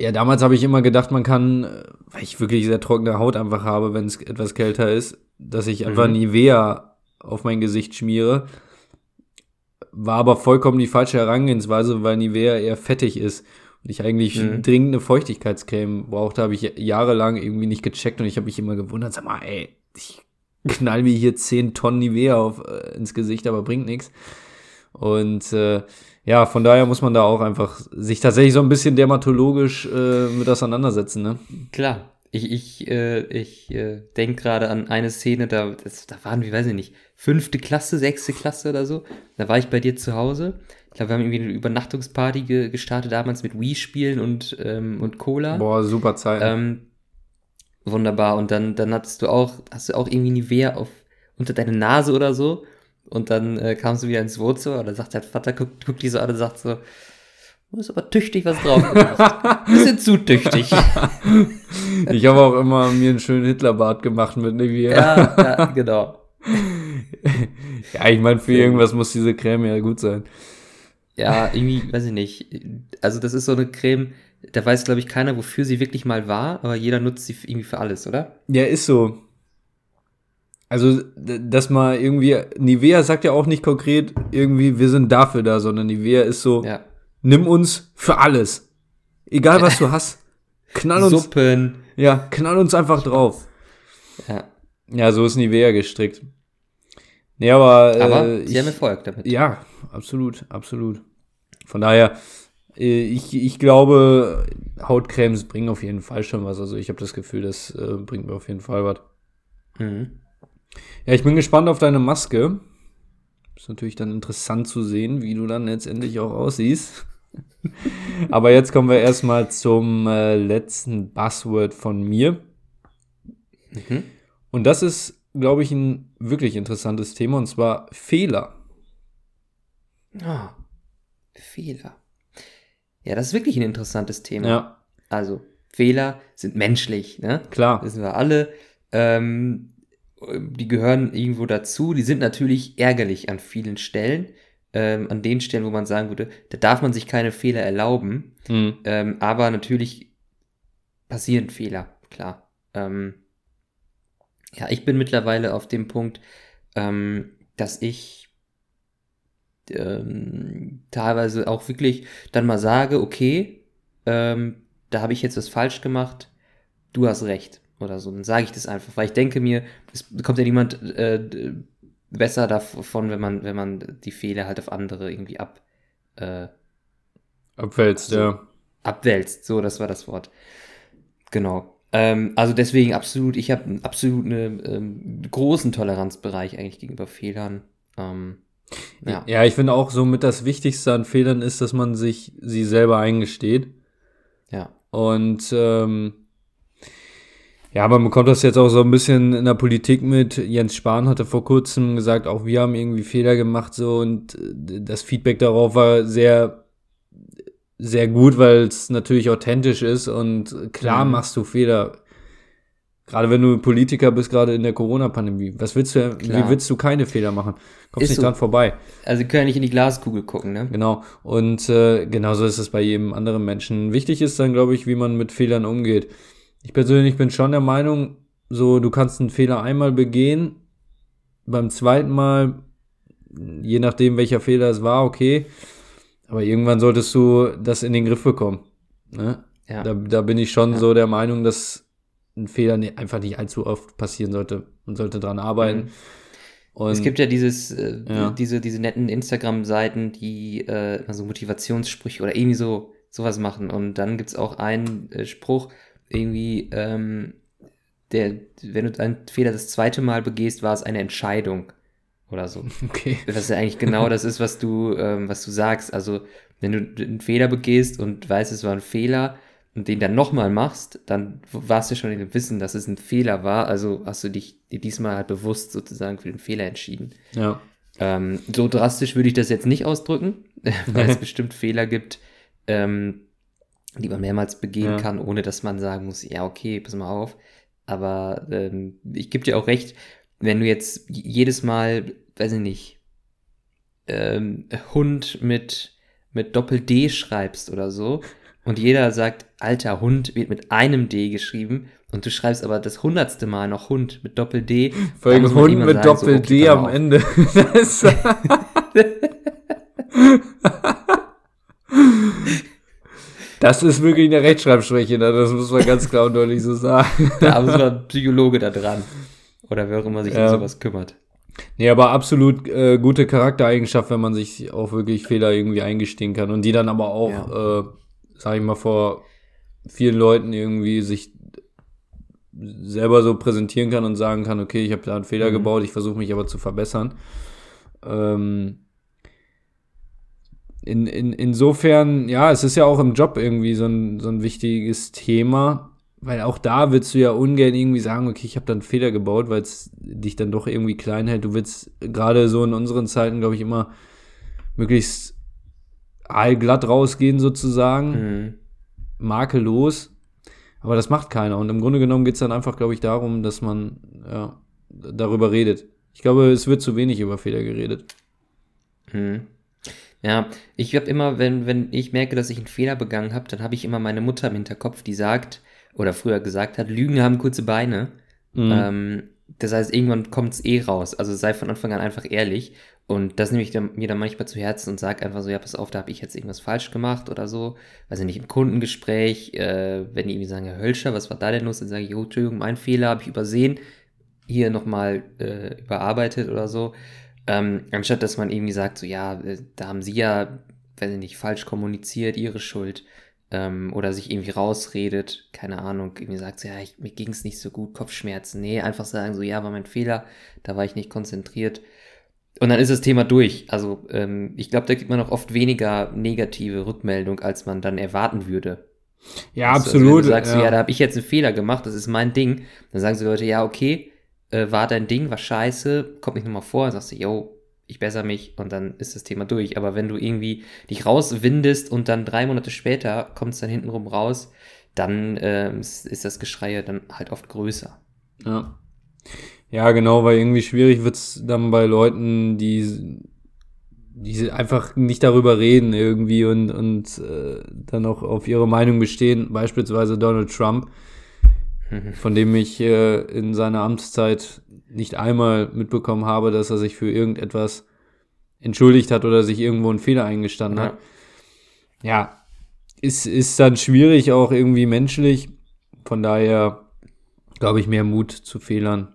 ja, damals habe ich immer gedacht, man kann, äh, weil ich wirklich sehr trockene Haut einfach habe, wenn es etwas kälter ist, dass ich einfach mhm. Nivea auf mein Gesicht schmiere. War aber vollkommen die falsche Herangehensweise, weil Nivea eher fettig ist und ich eigentlich mhm. dringend eine Feuchtigkeitscreme brauchte, habe ich jahrelang irgendwie nicht gecheckt und ich habe mich immer gewundert, sag mal, ey, ich knall mir hier 10 Tonnen Nivea auf, äh, ins Gesicht, aber bringt nichts. Und äh, ja, von daher muss man da auch einfach sich tatsächlich so ein bisschen dermatologisch äh, mit auseinandersetzen, ne? Klar. Ich, ich, äh, ich äh, denke gerade an eine Szene, da, das, da waren wir, weiß ich nicht, fünfte Klasse, sechste Klasse oder so. Da war ich bei dir zu Hause. Ich glaube, wir haben irgendwie eine Übernachtungsparty ge gestartet damals mit Wii-Spielen und, ähm, und Cola. Boah, super Zeit. Ähm, wunderbar. Und dann, dann hattest du auch, hast du auch irgendwie Nivea auf, unter deine Nase oder so. Und dann äh, kamst du wieder ins Wohnzimmer und dann sagt dein Vater, guckt, guckt die so an und sagt so, Du ist aber tüchtig was drauf gemacht. [laughs] Bisschen zu tüchtig. [laughs] Ich habe auch immer mir einen schönen Hitlerbart gemacht mit Nivea. Ja, ja genau. [laughs] ja, ich meine, für irgendwas muss diese Creme ja gut sein. Ja, irgendwie, weiß ich nicht. Also, das ist so eine Creme, da weiß, glaube ich, keiner, wofür sie wirklich mal war, aber jeder nutzt sie irgendwie für alles, oder? Ja, ist so. Also, dass mal irgendwie, Nivea sagt ja auch nicht konkret irgendwie, wir sind dafür da, sondern Nivea ist so, ja. nimm uns für alles. Egal was du hast. Knall uns. Suppen. Ja, knall uns einfach drauf. Ja. Ja, so ist Nivea gestrickt. Nee, aber. Aber äh, sie ich, haben Erfolg damit. Ja, absolut, absolut. Von daher, äh, ich, ich glaube, Hautcremes bringen auf jeden Fall schon was. Also ich habe das Gefühl, das äh, bringt mir auf jeden Fall was. Mhm. Ja, ich bin gespannt auf deine Maske. Ist natürlich dann interessant zu sehen, wie du dann letztendlich auch aussiehst. [laughs] Aber jetzt kommen wir erstmal zum äh, letzten Buzzword von mir. Mhm. Und das ist, glaube ich, ein wirklich interessantes Thema, und zwar Fehler. Ah, Fehler. Ja, das ist wirklich ein interessantes Thema. Ja. Also, Fehler sind menschlich, ne? Klar. Das wissen wir alle. Ähm, die gehören irgendwo dazu. Die sind natürlich ärgerlich an vielen Stellen. Ähm, an den Stellen, wo man sagen würde, da darf man sich keine Fehler erlauben. Mhm. Ähm, aber natürlich passieren Fehler, klar. Ähm, ja, ich bin mittlerweile auf dem Punkt, ähm, dass ich ähm, teilweise auch wirklich dann mal sage, okay, ähm, da habe ich jetzt was falsch gemacht, du hast recht oder so. Dann sage ich das einfach, weil ich denke mir, es bekommt ja niemand äh, besser davon, wenn man, wenn man die Fehler halt auf andere irgendwie ab äh, abwälzt, also, ja. Abwälzt, so, das war das Wort. Genau. Ähm, also deswegen absolut, ich habe absolut einen ähm, großen Toleranzbereich eigentlich gegenüber Fehlern. Ähm, ja. ja, ich finde auch so mit das Wichtigste an Fehlern ist, dass man sich sie selber eingesteht. Ja. Und ähm, ja, man bekommt das jetzt auch so ein bisschen in der Politik mit. Jens Spahn hatte vor kurzem gesagt, auch wir haben irgendwie Fehler gemacht so und äh, das Feedback darauf war sehr, sehr gut, weil es natürlich authentisch ist und klar mhm. machst du Fehler. Gerade wenn du Politiker bist, gerade in der Corona-Pandemie. Was willst du, Klar. wie willst du keine Fehler machen? Kommst ist nicht so. dran vorbei. Also können ja nicht in die Glaskugel gucken, ne? Genau. Und äh, genauso ist es bei jedem anderen Menschen. Wichtig ist dann, glaube ich, wie man mit Fehlern umgeht. Ich persönlich bin schon der Meinung, so, du kannst einen Fehler einmal begehen, beim zweiten Mal, je nachdem welcher Fehler es war, okay. Aber irgendwann solltest du das in den Griff bekommen. Ne? Ja. Da, da bin ich schon ja. so der Meinung, dass ein Fehler einfach nicht allzu oft passieren sollte. Man sollte dran arbeiten. Mhm. Und, es gibt ja dieses, äh, ja. diese, diese netten Instagram-Seiten, die äh, so Motivationssprüche oder irgendwie so sowas machen. Und dann gibt es auch einen äh, Spruch, irgendwie, ähm, der, wenn du einen Fehler das zweite Mal begehst, war es eine Entscheidung oder so. [laughs] Okay. Was ja eigentlich genau das ist, was du, ähm, was du sagst. Also, wenn du einen Fehler begehst und weißt, es war ein Fehler und den dann nochmal machst, dann warst du schon in dem Wissen, dass es ein Fehler war. Also hast du dich diesmal halt bewusst sozusagen für den Fehler entschieden. Ja. Ähm, so drastisch würde ich das jetzt nicht ausdrücken, [laughs] weil es [laughs] bestimmt Fehler gibt, ähm, die man mehrmals begehen Ja. kann, ohne dass man sagen muss, ja, okay, pass mal auf. Aber ähm, ich gebe dir auch recht, wenn du jetzt jedes Mal, weiß ich nicht, ähm, Hund mit, mit Doppel-D schreibst oder so und jeder sagt, alter Hund wird mit einem D geschrieben und du schreibst aber das hundertste Mal noch Hund mit Doppel-D. [laughs] Vor allem Hund mit sagen, so, Doppel-D okay, am auf. Ende. [laughs] [laughs] Das ist- wirklich eine Rechtschreibschwäche, ne? das muss man ganz klar und deutlich so sagen. Da muss man Psychologe da dran. Oder wer auch immer sich um Ja. sowas kümmert. Nee, aber absolut äh, gute Charaktereigenschaft, wenn man sich auch wirklich Fehler irgendwie eingestehen kann und die dann aber auch, äh, sag ich mal, vor vielen Leuten irgendwie sich selber so präsentieren kann und sagen kann, okay, ich habe da einen Fehler Mhm. gebaut, ich versuche mich aber zu verbessern. Ähm, in, in, insofern, ja, es ist ja auch im Job irgendwie so ein, so ein wichtiges Thema, weil auch da willst du ja ungern irgendwie sagen, okay, ich habe da einen Fehler gebaut, weil es dich dann doch irgendwie klein hält. Du willst gerade so in unseren Zeiten, glaube ich, immer möglichst allglatt rausgehen sozusagen, Mhm. makellos. Aber das macht keiner. Und im Grunde genommen geht es dann einfach, glaube ich, darum, dass man ja, darüber redet. Ich glaube, es wird zu wenig über Fehler geredet. Mhm. Ja, ich habe immer, wenn, wenn ich merke, dass ich einen Fehler begangen habe, dann habe ich immer meine Mutter im Hinterkopf, die sagt, oder früher gesagt hat, Lügen haben kurze Beine. Mhm. Ähm, das heißt, irgendwann kommt es eh raus. Also sei von Anfang an einfach ehrlich. Und das nehme ich dann, mir dann manchmal zu Herzen und sage einfach so, ja, pass auf, da habe ich jetzt irgendwas falsch gemacht oder so. Weiß ich nicht, im Kundengespräch, äh, wenn die irgendwie sagen, Herr Hölscher, was war da denn los? Dann sage ich, oh, Entschuldigung, mein Fehler habe ich übersehen. Hier nochmal äh, überarbeitet oder so. Ähm, anstatt dass man irgendwie sagt, so, ja, äh, da haben sie ja, weiß ich nicht, falsch kommuniziert, ihre Schuld. Ähm, oder sich irgendwie rausredet, keine Ahnung, irgendwie sagt, so, ja, ich, mir ging es nicht so gut, Kopfschmerzen. Nee, einfach sagen so, ja, war mein Fehler, da war ich nicht konzentriert. Und dann ist das Thema durch. Also ähm, ich glaube, da kriegt man auch oft weniger negative Rückmeldung, als man dann erwarten würde. ja, Also, absolut. Also, wenn du sagst, ja. ja, da habe ich jetzt einen Fehler gemacht, das ist mein Ding. Dann sagen sie Leute, ja, okay, äh, war dein Ding, war scheiße, kommt nicht nochmal vor. Sagst du, yo, ich bessere mich und dann ist das Thema durch. Aber wenn du irgendwie dich rauswindest und dann drei Monate später kommt es dann hintenrum raus, dann ähm, ist, das Geschrei dann halt oft größer. Ja. Ja, genau, weil irgendwie schwierig wird's dann bei Leuten, die, die einfach nicht darüber reden irgendwie und, und äh, dann auch auf ihre Meinung bestehen, beispielsweise Donald Trump, [laughs] von dem ich äh, in seiner Amtszeit nicht einmal mitbekommen habe, dass er sich für irgendetwas entschuldigt hat oder sich irgendwo einen Fehler eingestanden hat. Ja, ist, ist dann schwierig, auch irgendwie menschlich. Von daher glaube ich, mehr Mut zu Fehlern.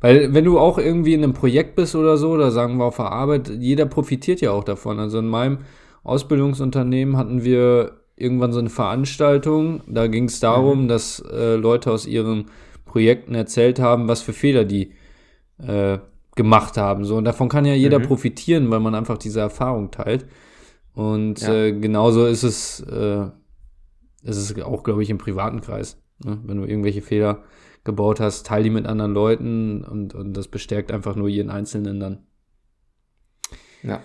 Weil wenn du auch irgendwie in einem Projekt bist oder so, oder sagen wir auf der Arbeit, jeder profitiert ja auch davon. Also in meinem Ausbildungsunternehmen hatten wir irgendwann so eine Veranstaltung, da ging es darum, dass äh, Leute aus ihren Projekten erzählt haben, was für Fehler die äh, gemacht haben. So, und davon kann ja jeder Mhm. profitieren, weil man einfach diese Erfahrung teilt. Und Ja. äh, genauso ist es, äh, ist es auch, glaube ich, im privaten Kreis. Ne? Wenn du irgendwelche Fehler gebaut hast, teil die mit anderen Leuten und, und das bestärkt einfach nur jeden Einzelnen dann. Ja.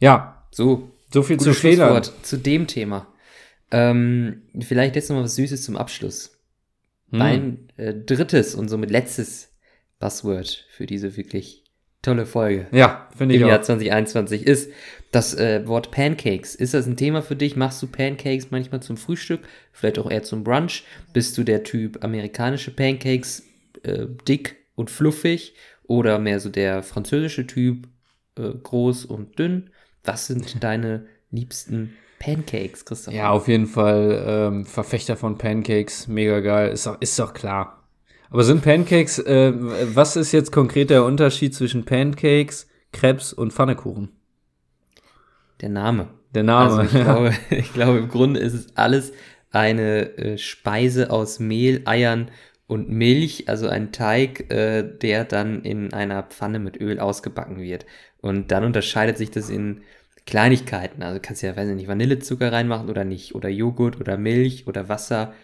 Ja, So, so viel zu Fehlern. Zu dem Thema. Ähm, vielleicht jetzt noch mal was Süßes zum Abschluss. Hm. Mein äh, drittes und somit letztes Buzzword für diese wirklich tolle Folge Ja, finde ich im Jahr auch. 2021 ist das äh, Wort Pancakes. Ist das ein Thema für dich? Machst du Pancakes manchmal zum Frühstück? Vielleicht auch eher zum Brunch? Bist du der Typ amerikanische Pancakes, äh, dick und fluffig? Oder mehr so der französische Typ, äh, groß und dünn? Was sind [laughs] deine liebsten Pancakes, Christoph? Ja, auf jeden Fall ähm, Verfechter von Pancakes, mega geil, ist doch, ist doch klar. Aber sind Pancakes, äh, was ist jetzt konkret der Unterschied zwischen Pancakes, Crepes und Pfannekuchen? Der Name. Der Name. Also ich [laughs] glaube, ich glaube, im Grunde ist es alles eine äh, Speise aus Mehl, Eiern und Milch, also ein Teig, äh, der dann in einer Pfanne mit Öl ausgebacken wird. Und dann unterscheidet sich das in Kleinigkeiten. Also du kannst ja, weiß ich nicht, Vanillezucker reinmachen oder nicht. Oder Joghurt oder Milch oder Wasser.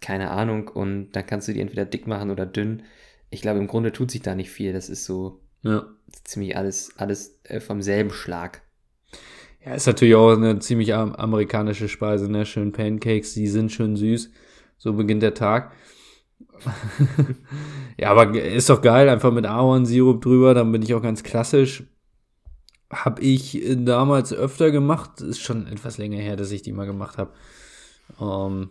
Keine Ahnung. Und dann kannst du die entweder dick machen oder dünn. Ich glaube, im Grunde tut sich da nicht viel. Das ist so Ja. Ziemlich alles, alles äh, vom selben Schlag. Ja, ist natürlich auch eine ziemlich am- amerikanische Speise, ne? Schön Pancakes, die sind schön süß. So beginnt der Tag. [laughs] ja, aber ist doch geil, einfach mit Ahornsirup drüber, dann bin ich auch ganz klassisch. Hab ich äh, damals öfter gemacht, ist schon etwas länger her, dass ich die mal gemacht habe. Ähm,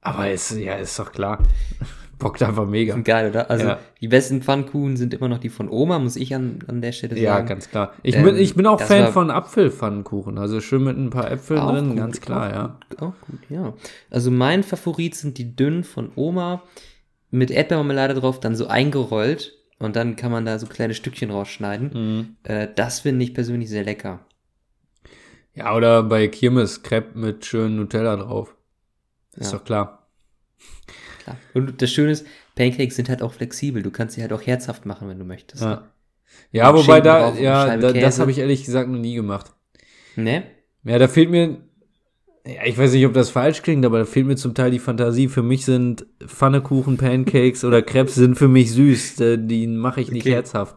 aber ist, ja, ist doch klar. [laughs] Bockt einfach mega. Geil, oder? Also Ja. die besten Pfannkuchen sind immer noch die von Oma, muss ich an, an der Stelle Ja, sagen. ganz klar. Ich, Ähm, bin, ich bin auch Fan von Apfelpfannkuchen, also schön mit ein paar Äpfeln drin, gut, ganz klar, auch ja. Gut, auch gut, ja. Also mein Favorit sind die dünnen von Oma mit Erdbeermarmelade drauf, dann so eingerollt und dann kann man da so kleine Stückchen rausschneiden. Mhm. Äh, das finde ich persönlich sehr lecker. Ja, oder bei Kirmes Crepe mit schön Nutella drauf. Ist Ja. doch klar. Klar. Und das Schöne ist, Pancakes sind halt auch flexibel. Du kannst sie halt auch herzhaft machen, wenn du möchtest. Ja, ja Und wobei Schinken da, drauf ja, da, das habe ich ehrlich gesagt noch nie gemacht. Ne? Ja, da fehlt mir, ja, ich weiß nicht, ob das falsch klingt, aber da fehlt mir zum Teil die Fantasie. Für mich sind Pfannekuchen, Pancakes oder Crepes sind für mich süß. Äh, Die mache ich nicht Okay. herzhaft.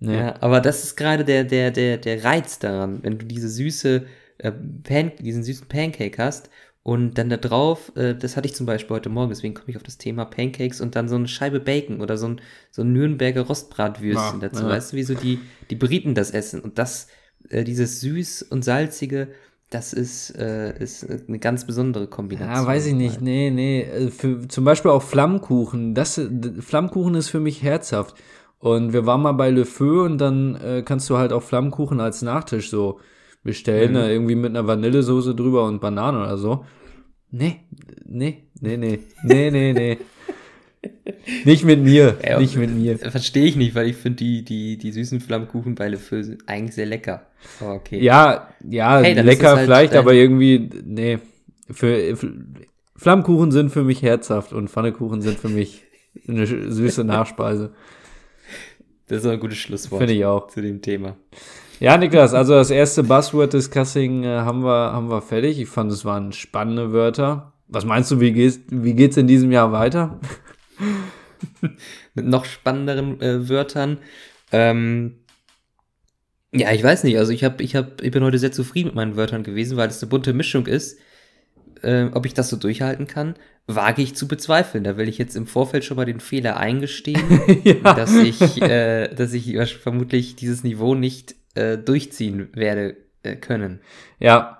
Nee. Ja, aber das ist gerade der, der, der, der Reiz daran, wenn du diese süße, äh, Pan diesen süßen Pancake hast und dann da drauf, äh, das hatte ich zum Beispiel heute Morgen, deswegen komme ich auf das Thema Pancakes und dann so eine Scheibe Bacon oder so ein, so ein Nürnberger Rostbratwürstchen Ja, dazu, ja. weißt du, wie so die, die Briten das essen und das, äh, dieses süß und salzige, das ist, äh, ist eine ganz besondere Kombination. Ja, weiß ich nicht. Nee, nee. Äh, Für, zum Beispiel auch Flammkuchen. Das, d- Flammkuchen ist für mich herzhaft. Und wir waren mal bei Le Feu und dann äh, kannst du halt auch Flammkuchen als Nachtisch so bestellen. Mhm. Ne? Irgendwie mit einer Vanillesoße drüber und Banane oder so. Nee, nee, nee, nee, nee, nee, nee. [laughs] Nicht mit mir, Ja, nicht mit mir. Verstehe ich nicht, weil ich finde die, die, die süßen Flammkuchen bei Le Feu sind eigentlich sehr lecker. Aber okay. Ja, ja, Hey, lecker halt vielleicht, aber irgendwie, nee. Für, für, Flammkuchen sind für mich herzhaft und Pfannekuchen sind für mich eine süße Nachspeise. Das ist ein gutes Schlusswort Finde ich auch. zu dem Thema. Ja, Niklas, also das erste Buzzword-Discussing äh, haben, wir, haben wir fertig. Ich fand, es waren spannende Wörter. Was meinst du, wie geht's, wie geht's in diesem Jahr weiter? [laughs] Mit noch spannenderen äh, Wörtern. Ähm, ja, ich weiß nicht. Also ich, hab, ich, hab, ich bin heute sehr zufrieden mit meinen Wörtern gewesen, weil es eine bunte Mischung ist. Ähm, ob ich das so durchhalten kann, wage ich zu bezweifeln. Da will ich jetzt im Vorfeld schon mal den Fehler eingestehen, [laughs] ja. dass ich, äh, dass ich vermutlich dieses Niveau nicht äh, durchziehen werde äh, können. Ja.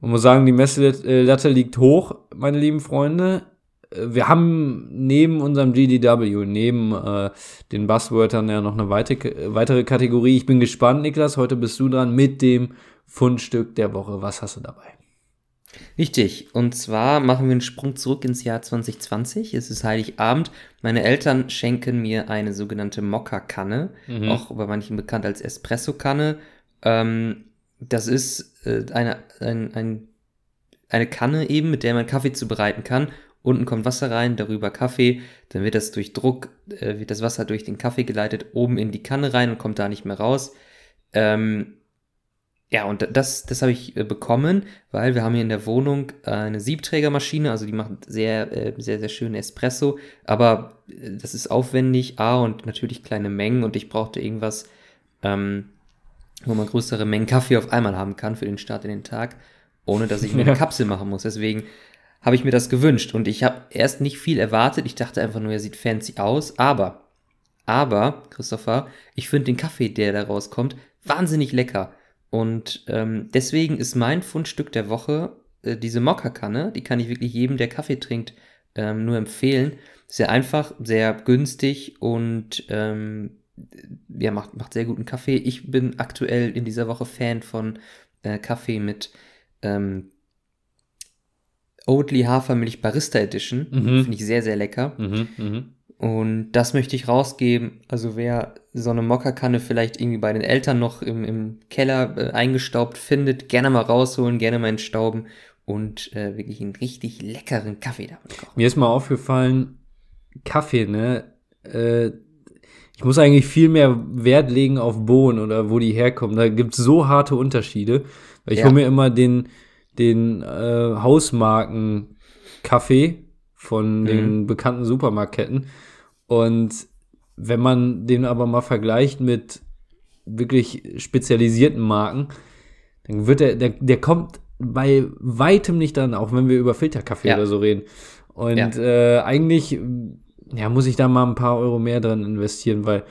Man muss sagen, die Messlatte liegt hoch, meine lieben Freunde. Wir haben neben unserem GDW, neben äh, den Buzzwörtern ja noch eine weite, weitere Kategorie. Ich bin gespannt, Niklas. Heute bist du dran mit dem Fundstück der Woche. Was hast du dabei? Richtig. Und zwar machen wir einen Sprung zurück ins Jahr 2020. Es ist Heiligabend. Meine Eltern schenken mir eine sogenannte Mokka-Kanne, Mhm. auch bei manchen bekannt als Espresso-Kanne. Ähm, das ist äh, eine, ein, ein, eine Kanne eben, mit der man Kaffee zubereiten kann. Unten kommt Wasser rein, darüber Kaffee. Dann wird das durch Druck, äh, wird das Wasser durch den Kaffee geleitet, oben in die Kanne rein und kommt da nicht mehr raus. Ähm, ja, und das, das habe ich äh, bekommen, weil wir haben hier in der Wohnung eine Siebträgermaschine, also die macht sehr, äh, sehr, sehr schönen Espresso, aber äh, das ist aufwendig, A, und natürlich kleine Mengen und ich brauchte irgendwas, ähm, wo man größere Mengen Kaffee auf einmal haben kann für den Start in den Tag, ohne dass ich mir [laughs] eine Kapsel machen muss. Deswegen habe ich mir das gewünscht und ich habe erst nicht viel erwartet. Ich dachte einfach nur, er sieht fancy aus, aber, aber, Christopher, ich finde den Kaffee, der da rauskommt, wahnsinnig lecker. Und ähm, deswegen ist mein Fundstück der Woche äh, diese Mokka-Kanne. Die kann ich wirklich jedem, der Kaffee trinkt, ähm, nur empfehlen. Sehr einfach, sehr günstig und ähm, ja, macht, macht sehr guten Kaffee. Ich bin aktuell in dieser Woche Fan von äh, Kaffee mit ähm, Oatly Hafermilch Barista Edition. Mhm. Finde ich sehr, sehr lecker. Mhm, mhm. Und das möchte ich rausgeben. Also wer so eine Mokka-Kanne vielleicht irgendwie bei den Eltern noch im, im Keller äh, eingestaubt findet, gerne mal rausholen, gerne mal entstauben und äh, wirklich einen richtig leckeren Kaffee damit kochen. Mir ist mal aufgefallen, Kaffee, ne? Äh, ich muss eigentlich viel mehr Wert legen auf Bohnen oder wo die herkommen. Da gibt's so harte Unterschiede. Weil ich Ja. hole mir immer den, den äh, Hausmarken Kaffee von Mhm. den bekannten Supermarktketten. Und wenn man den aber mal vergleicht mit wirklich spezialisierten Marken, dann wird der, der, der kommt bei weitem nicht dann, auch wenn wir über Filterkaffee Ja. oder so reden. Und Ja. äh, eigentlich ja, muss ich da mal ein paar Euro mehr dran investieren, weil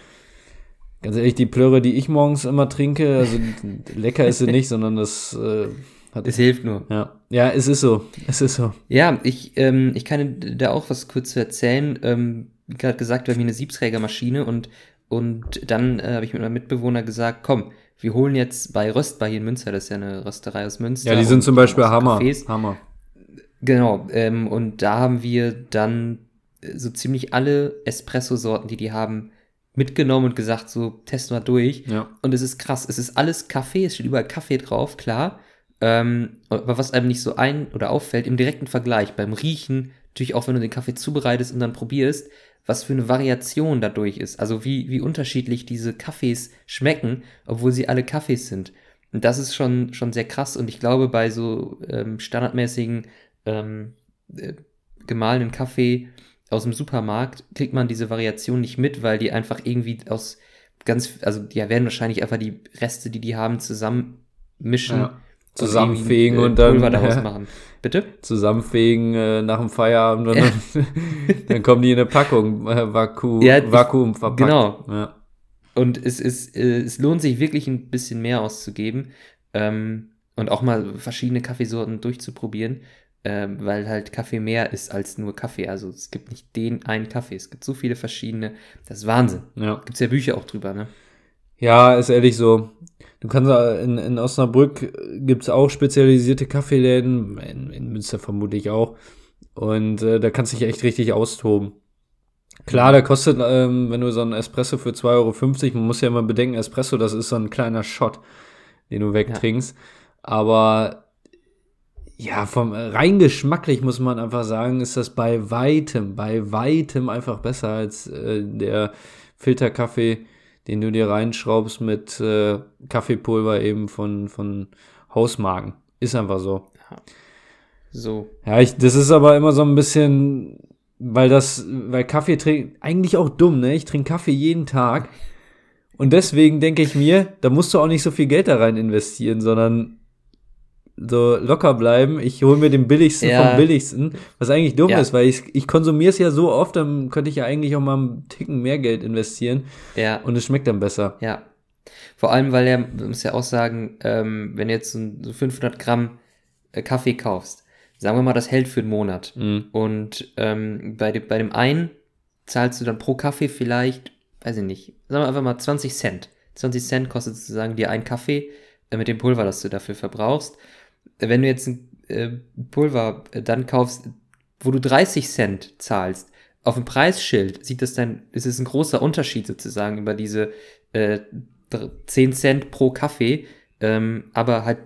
ganz ehrlich, die Plörre, die ich morgens immer trinke, also [laughs] lecker ist sie nicht, sondern das äh, hat Es hilft nur. ja. Ja, es ist so. Es ist so. Ja, ich, ähm, ich kann da auch was kurz zu erzählen. Ähm, wie gerade gesagt, wir haben hier eine Siebträgermaschine und, und dann äh, habe ich mit meinem Mitbewohner gesagt, komm, wir holen jetzt bei Röstbar hier in Münster, das ist ja eine Rösterei aus Münster. Ja, die sind zum Beispiel Hammer. Cafés. Hammer. Genau, ähm, und da haben wir dann äh, so ziemlich alle Espresso-Sorten, die die haben, mitgenommen und gesagt, so, test mal durch. Ja. Und es ist krass, es ist alles Kaffee, es steht überall Kaffee drauf, klar. Ähm, aber was einem nicht so ein- oder auffällt, im direkten Vergleich, beim Riechen, natürlich auch wenn du den Kaffee zubereitest und dann probierst, was für eine Variation dadurch ist. Also wie, wie unterschiedlich diese Kaffees schmecken, obwohl sie alle Kaffees sind. Und das ist schon, schon sehr krass. Und ich glaube, bei so ähm, standardmäßigen ähm, äh, gemahlenen Kaffee aus dem Supermarkt kriegt man diese Variation nicht mit, weil die einfach irgendwie aus ganz, also die werden wahrscheinlich einfach die Reste, die die haben, zusammenmischen. Ja. Zusammenfegen und dann Pulver daraus ja, machen. Bitte? zusammenfegen äh, nach dem Feierabend und dann, [laughs] dann kommen die in eine Packung, äh, Vaku, Ja, Vakuum verpackt. genau. Ja. Und es, ist, äh, es lohnt sich wirklich ein bisschen mehr auszugeben ähm, und auch mal verschiedene Kaffeesorten durchzuprobieren, ähm, weil halt Kaffee mehr ist als nur Kaffee. Also es gibt nicht den einen Kaffee, es gibt so viele verschiedene. Das ist Wahnsinn. ja. Gibt es ja Bücher auch drüber, ne? Ja, ist ehrlich so. Du kannst äh, in, in Osnabrück gibt's auch spezialisierte Kaffeeläden, in, in Münster vermutlich auch. Und äh, da kannst du dich echt richtig austoben. Klar, da kostet, ähm, wenn du so einen Espresso für 2,50 Euro, man muss ja immer bedenken, Espresso, das ist so ein kleiner Shot, den du wegtrinkst. Aber ja, vom rein geschmacklich muss man einfach sagen, ist das bei weitem, bei weitem einfach besser als äh, der Filterkaffee, den du dir reinschraubst mit äh, Kaffeepulver eben von, von Hausmarken. Ist einfach so. So. Ja, ich, das ist aber immer so ein bisschen, weil das, weil Kaffee trinken, eigentlich auch dumm, ne? Ich trinke Kaffee jeden Tag. Und deswegen denke ich mir, da musst du auch nicht so viel Geld da rein investieren, sondern so locker bleiben. Ich hole mir den billigsten Ja. vom billigsten, was eigentlich dumm Ja. ist, weil ich, ich konsumiere es ja so oft, dann könnte ich ja eigentlich auch mal einen Ticken mehr Geld investieren Ja. und es schmeckt dann besser. Ja. Vor allem, weil er, man muss ja auch sagen, ähm, wenn du jetzt so 500 Gramm äh, Kaffee kaufst, sagen wir mal, das hält für einen Monat. Mhm. Und ähm, bei, dem, bei dem einen zahlst du dann pro Kaffee vielleicht, weiß ich nicht, sagen wir einfach mal 20 Cent. 20 Cent kostet sozusagen dir ein Kaffee äh, mit dem Pulver, das du dafür verbrauchst. Wenn du jetzt ein äh, Pulver äh, dann kaufst, wo du 30 Cent zahlst, auf dem Preisschild sieht das dann, es ist ein großer Unterschied sozusagen über diese äh, dr- 10 Cent pro Kaffee, ähm, aber halt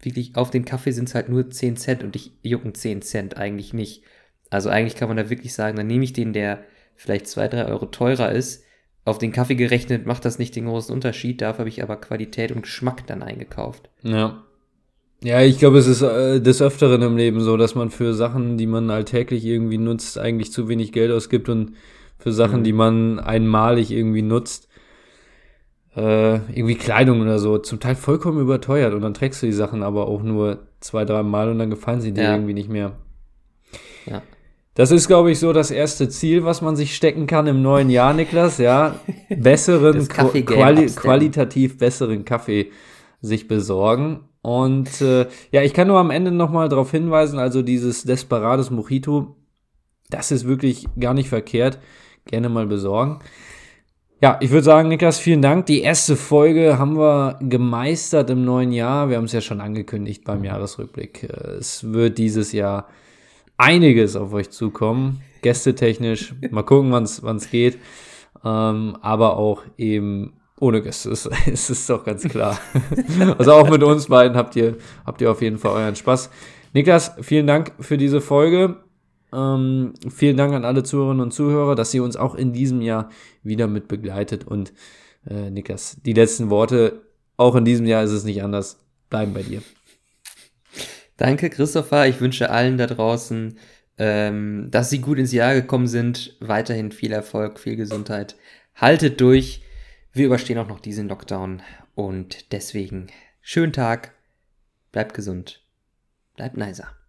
wirklich auf den Kaffee sind es halt nur 10 Cent und dich jucken 10 Cent eigentlich nicht. Also eigentlich kann man da wirklich sagen, dann nehme ich den, der vielleicht 2, 3 Euro teurer ist. Auf den Kaffee gerechnet macht das nicht den großen Unterschied, dafür habe ich aber Qualität und Geschmack dann eingekauft. Ja. Ja, ich glaube, es ist äh, des Öfteren im Leben so, dass man für Sachen, die man alltäglich irgendwie nutzt, eigentlich zu wenig Geld ausgibt und für Sachen, Mhm. die man einmalig irgendwie nutzt, äh, irgendwie Kleidung oder so, zum Teil vollkommen überteuert und dann trägst du die Sachen aber auch nur zwei, drei Mal und dann gefallen sie dir Ja. irgendwie nicht mehr. Ja. Das ist, glaube ich, so das erste Ziel, was man sich stecken kann im neuen Jahr, Niklas, ja. [laughs] Besseren, quali qualitativ besseren Kaffee sich besorgen. Und äh, ja, ich kann nur am Ende nochmal darauf hinweisen, also dieses Desperados Mojito, das ist wirklich gar nicht verkehrt. Gerne mal besorgen. Ja, ich würde sagen, Niklas, vielen Dank. Die erste Folge haben wir gemeistert im neuen Jahr. Wir haben es ja schon angekündigt beim Jahresrückblick. Äh, Es wird dieses Jahr einiges auf euch zukommen, gästetechnisch. Mal gucken, wann es geht. Ähm, aber auch eben ohne Gäste. Es es [laughs] ist doch ganz klar. also auch mit uns beiden habt ihr, habt ihr auf jeden Fall euren Spaß. Niklas, vielen Dank für diese Folge. Ähm, vielen Dank an alle Zuhörerinnen und Zuhörer, dass ihr uns auch in diesem Jahr wieder mit begleitet. Und äh, Niklas, die letzten Worte, auch in diesem Jahr ist es nicht anders, bleiben bei dir. Danke, Christopher. Ich wünsche allen da draußen, ähm, dass sie gut ins Jahr gekommen sind. Weiterhin viel Erfolg, viel Gesundheit. haltet durch. Wir überstehen auch noch diesen Lockdown und deswegen schönen Tag, bleibt gesund, bleibt nicer.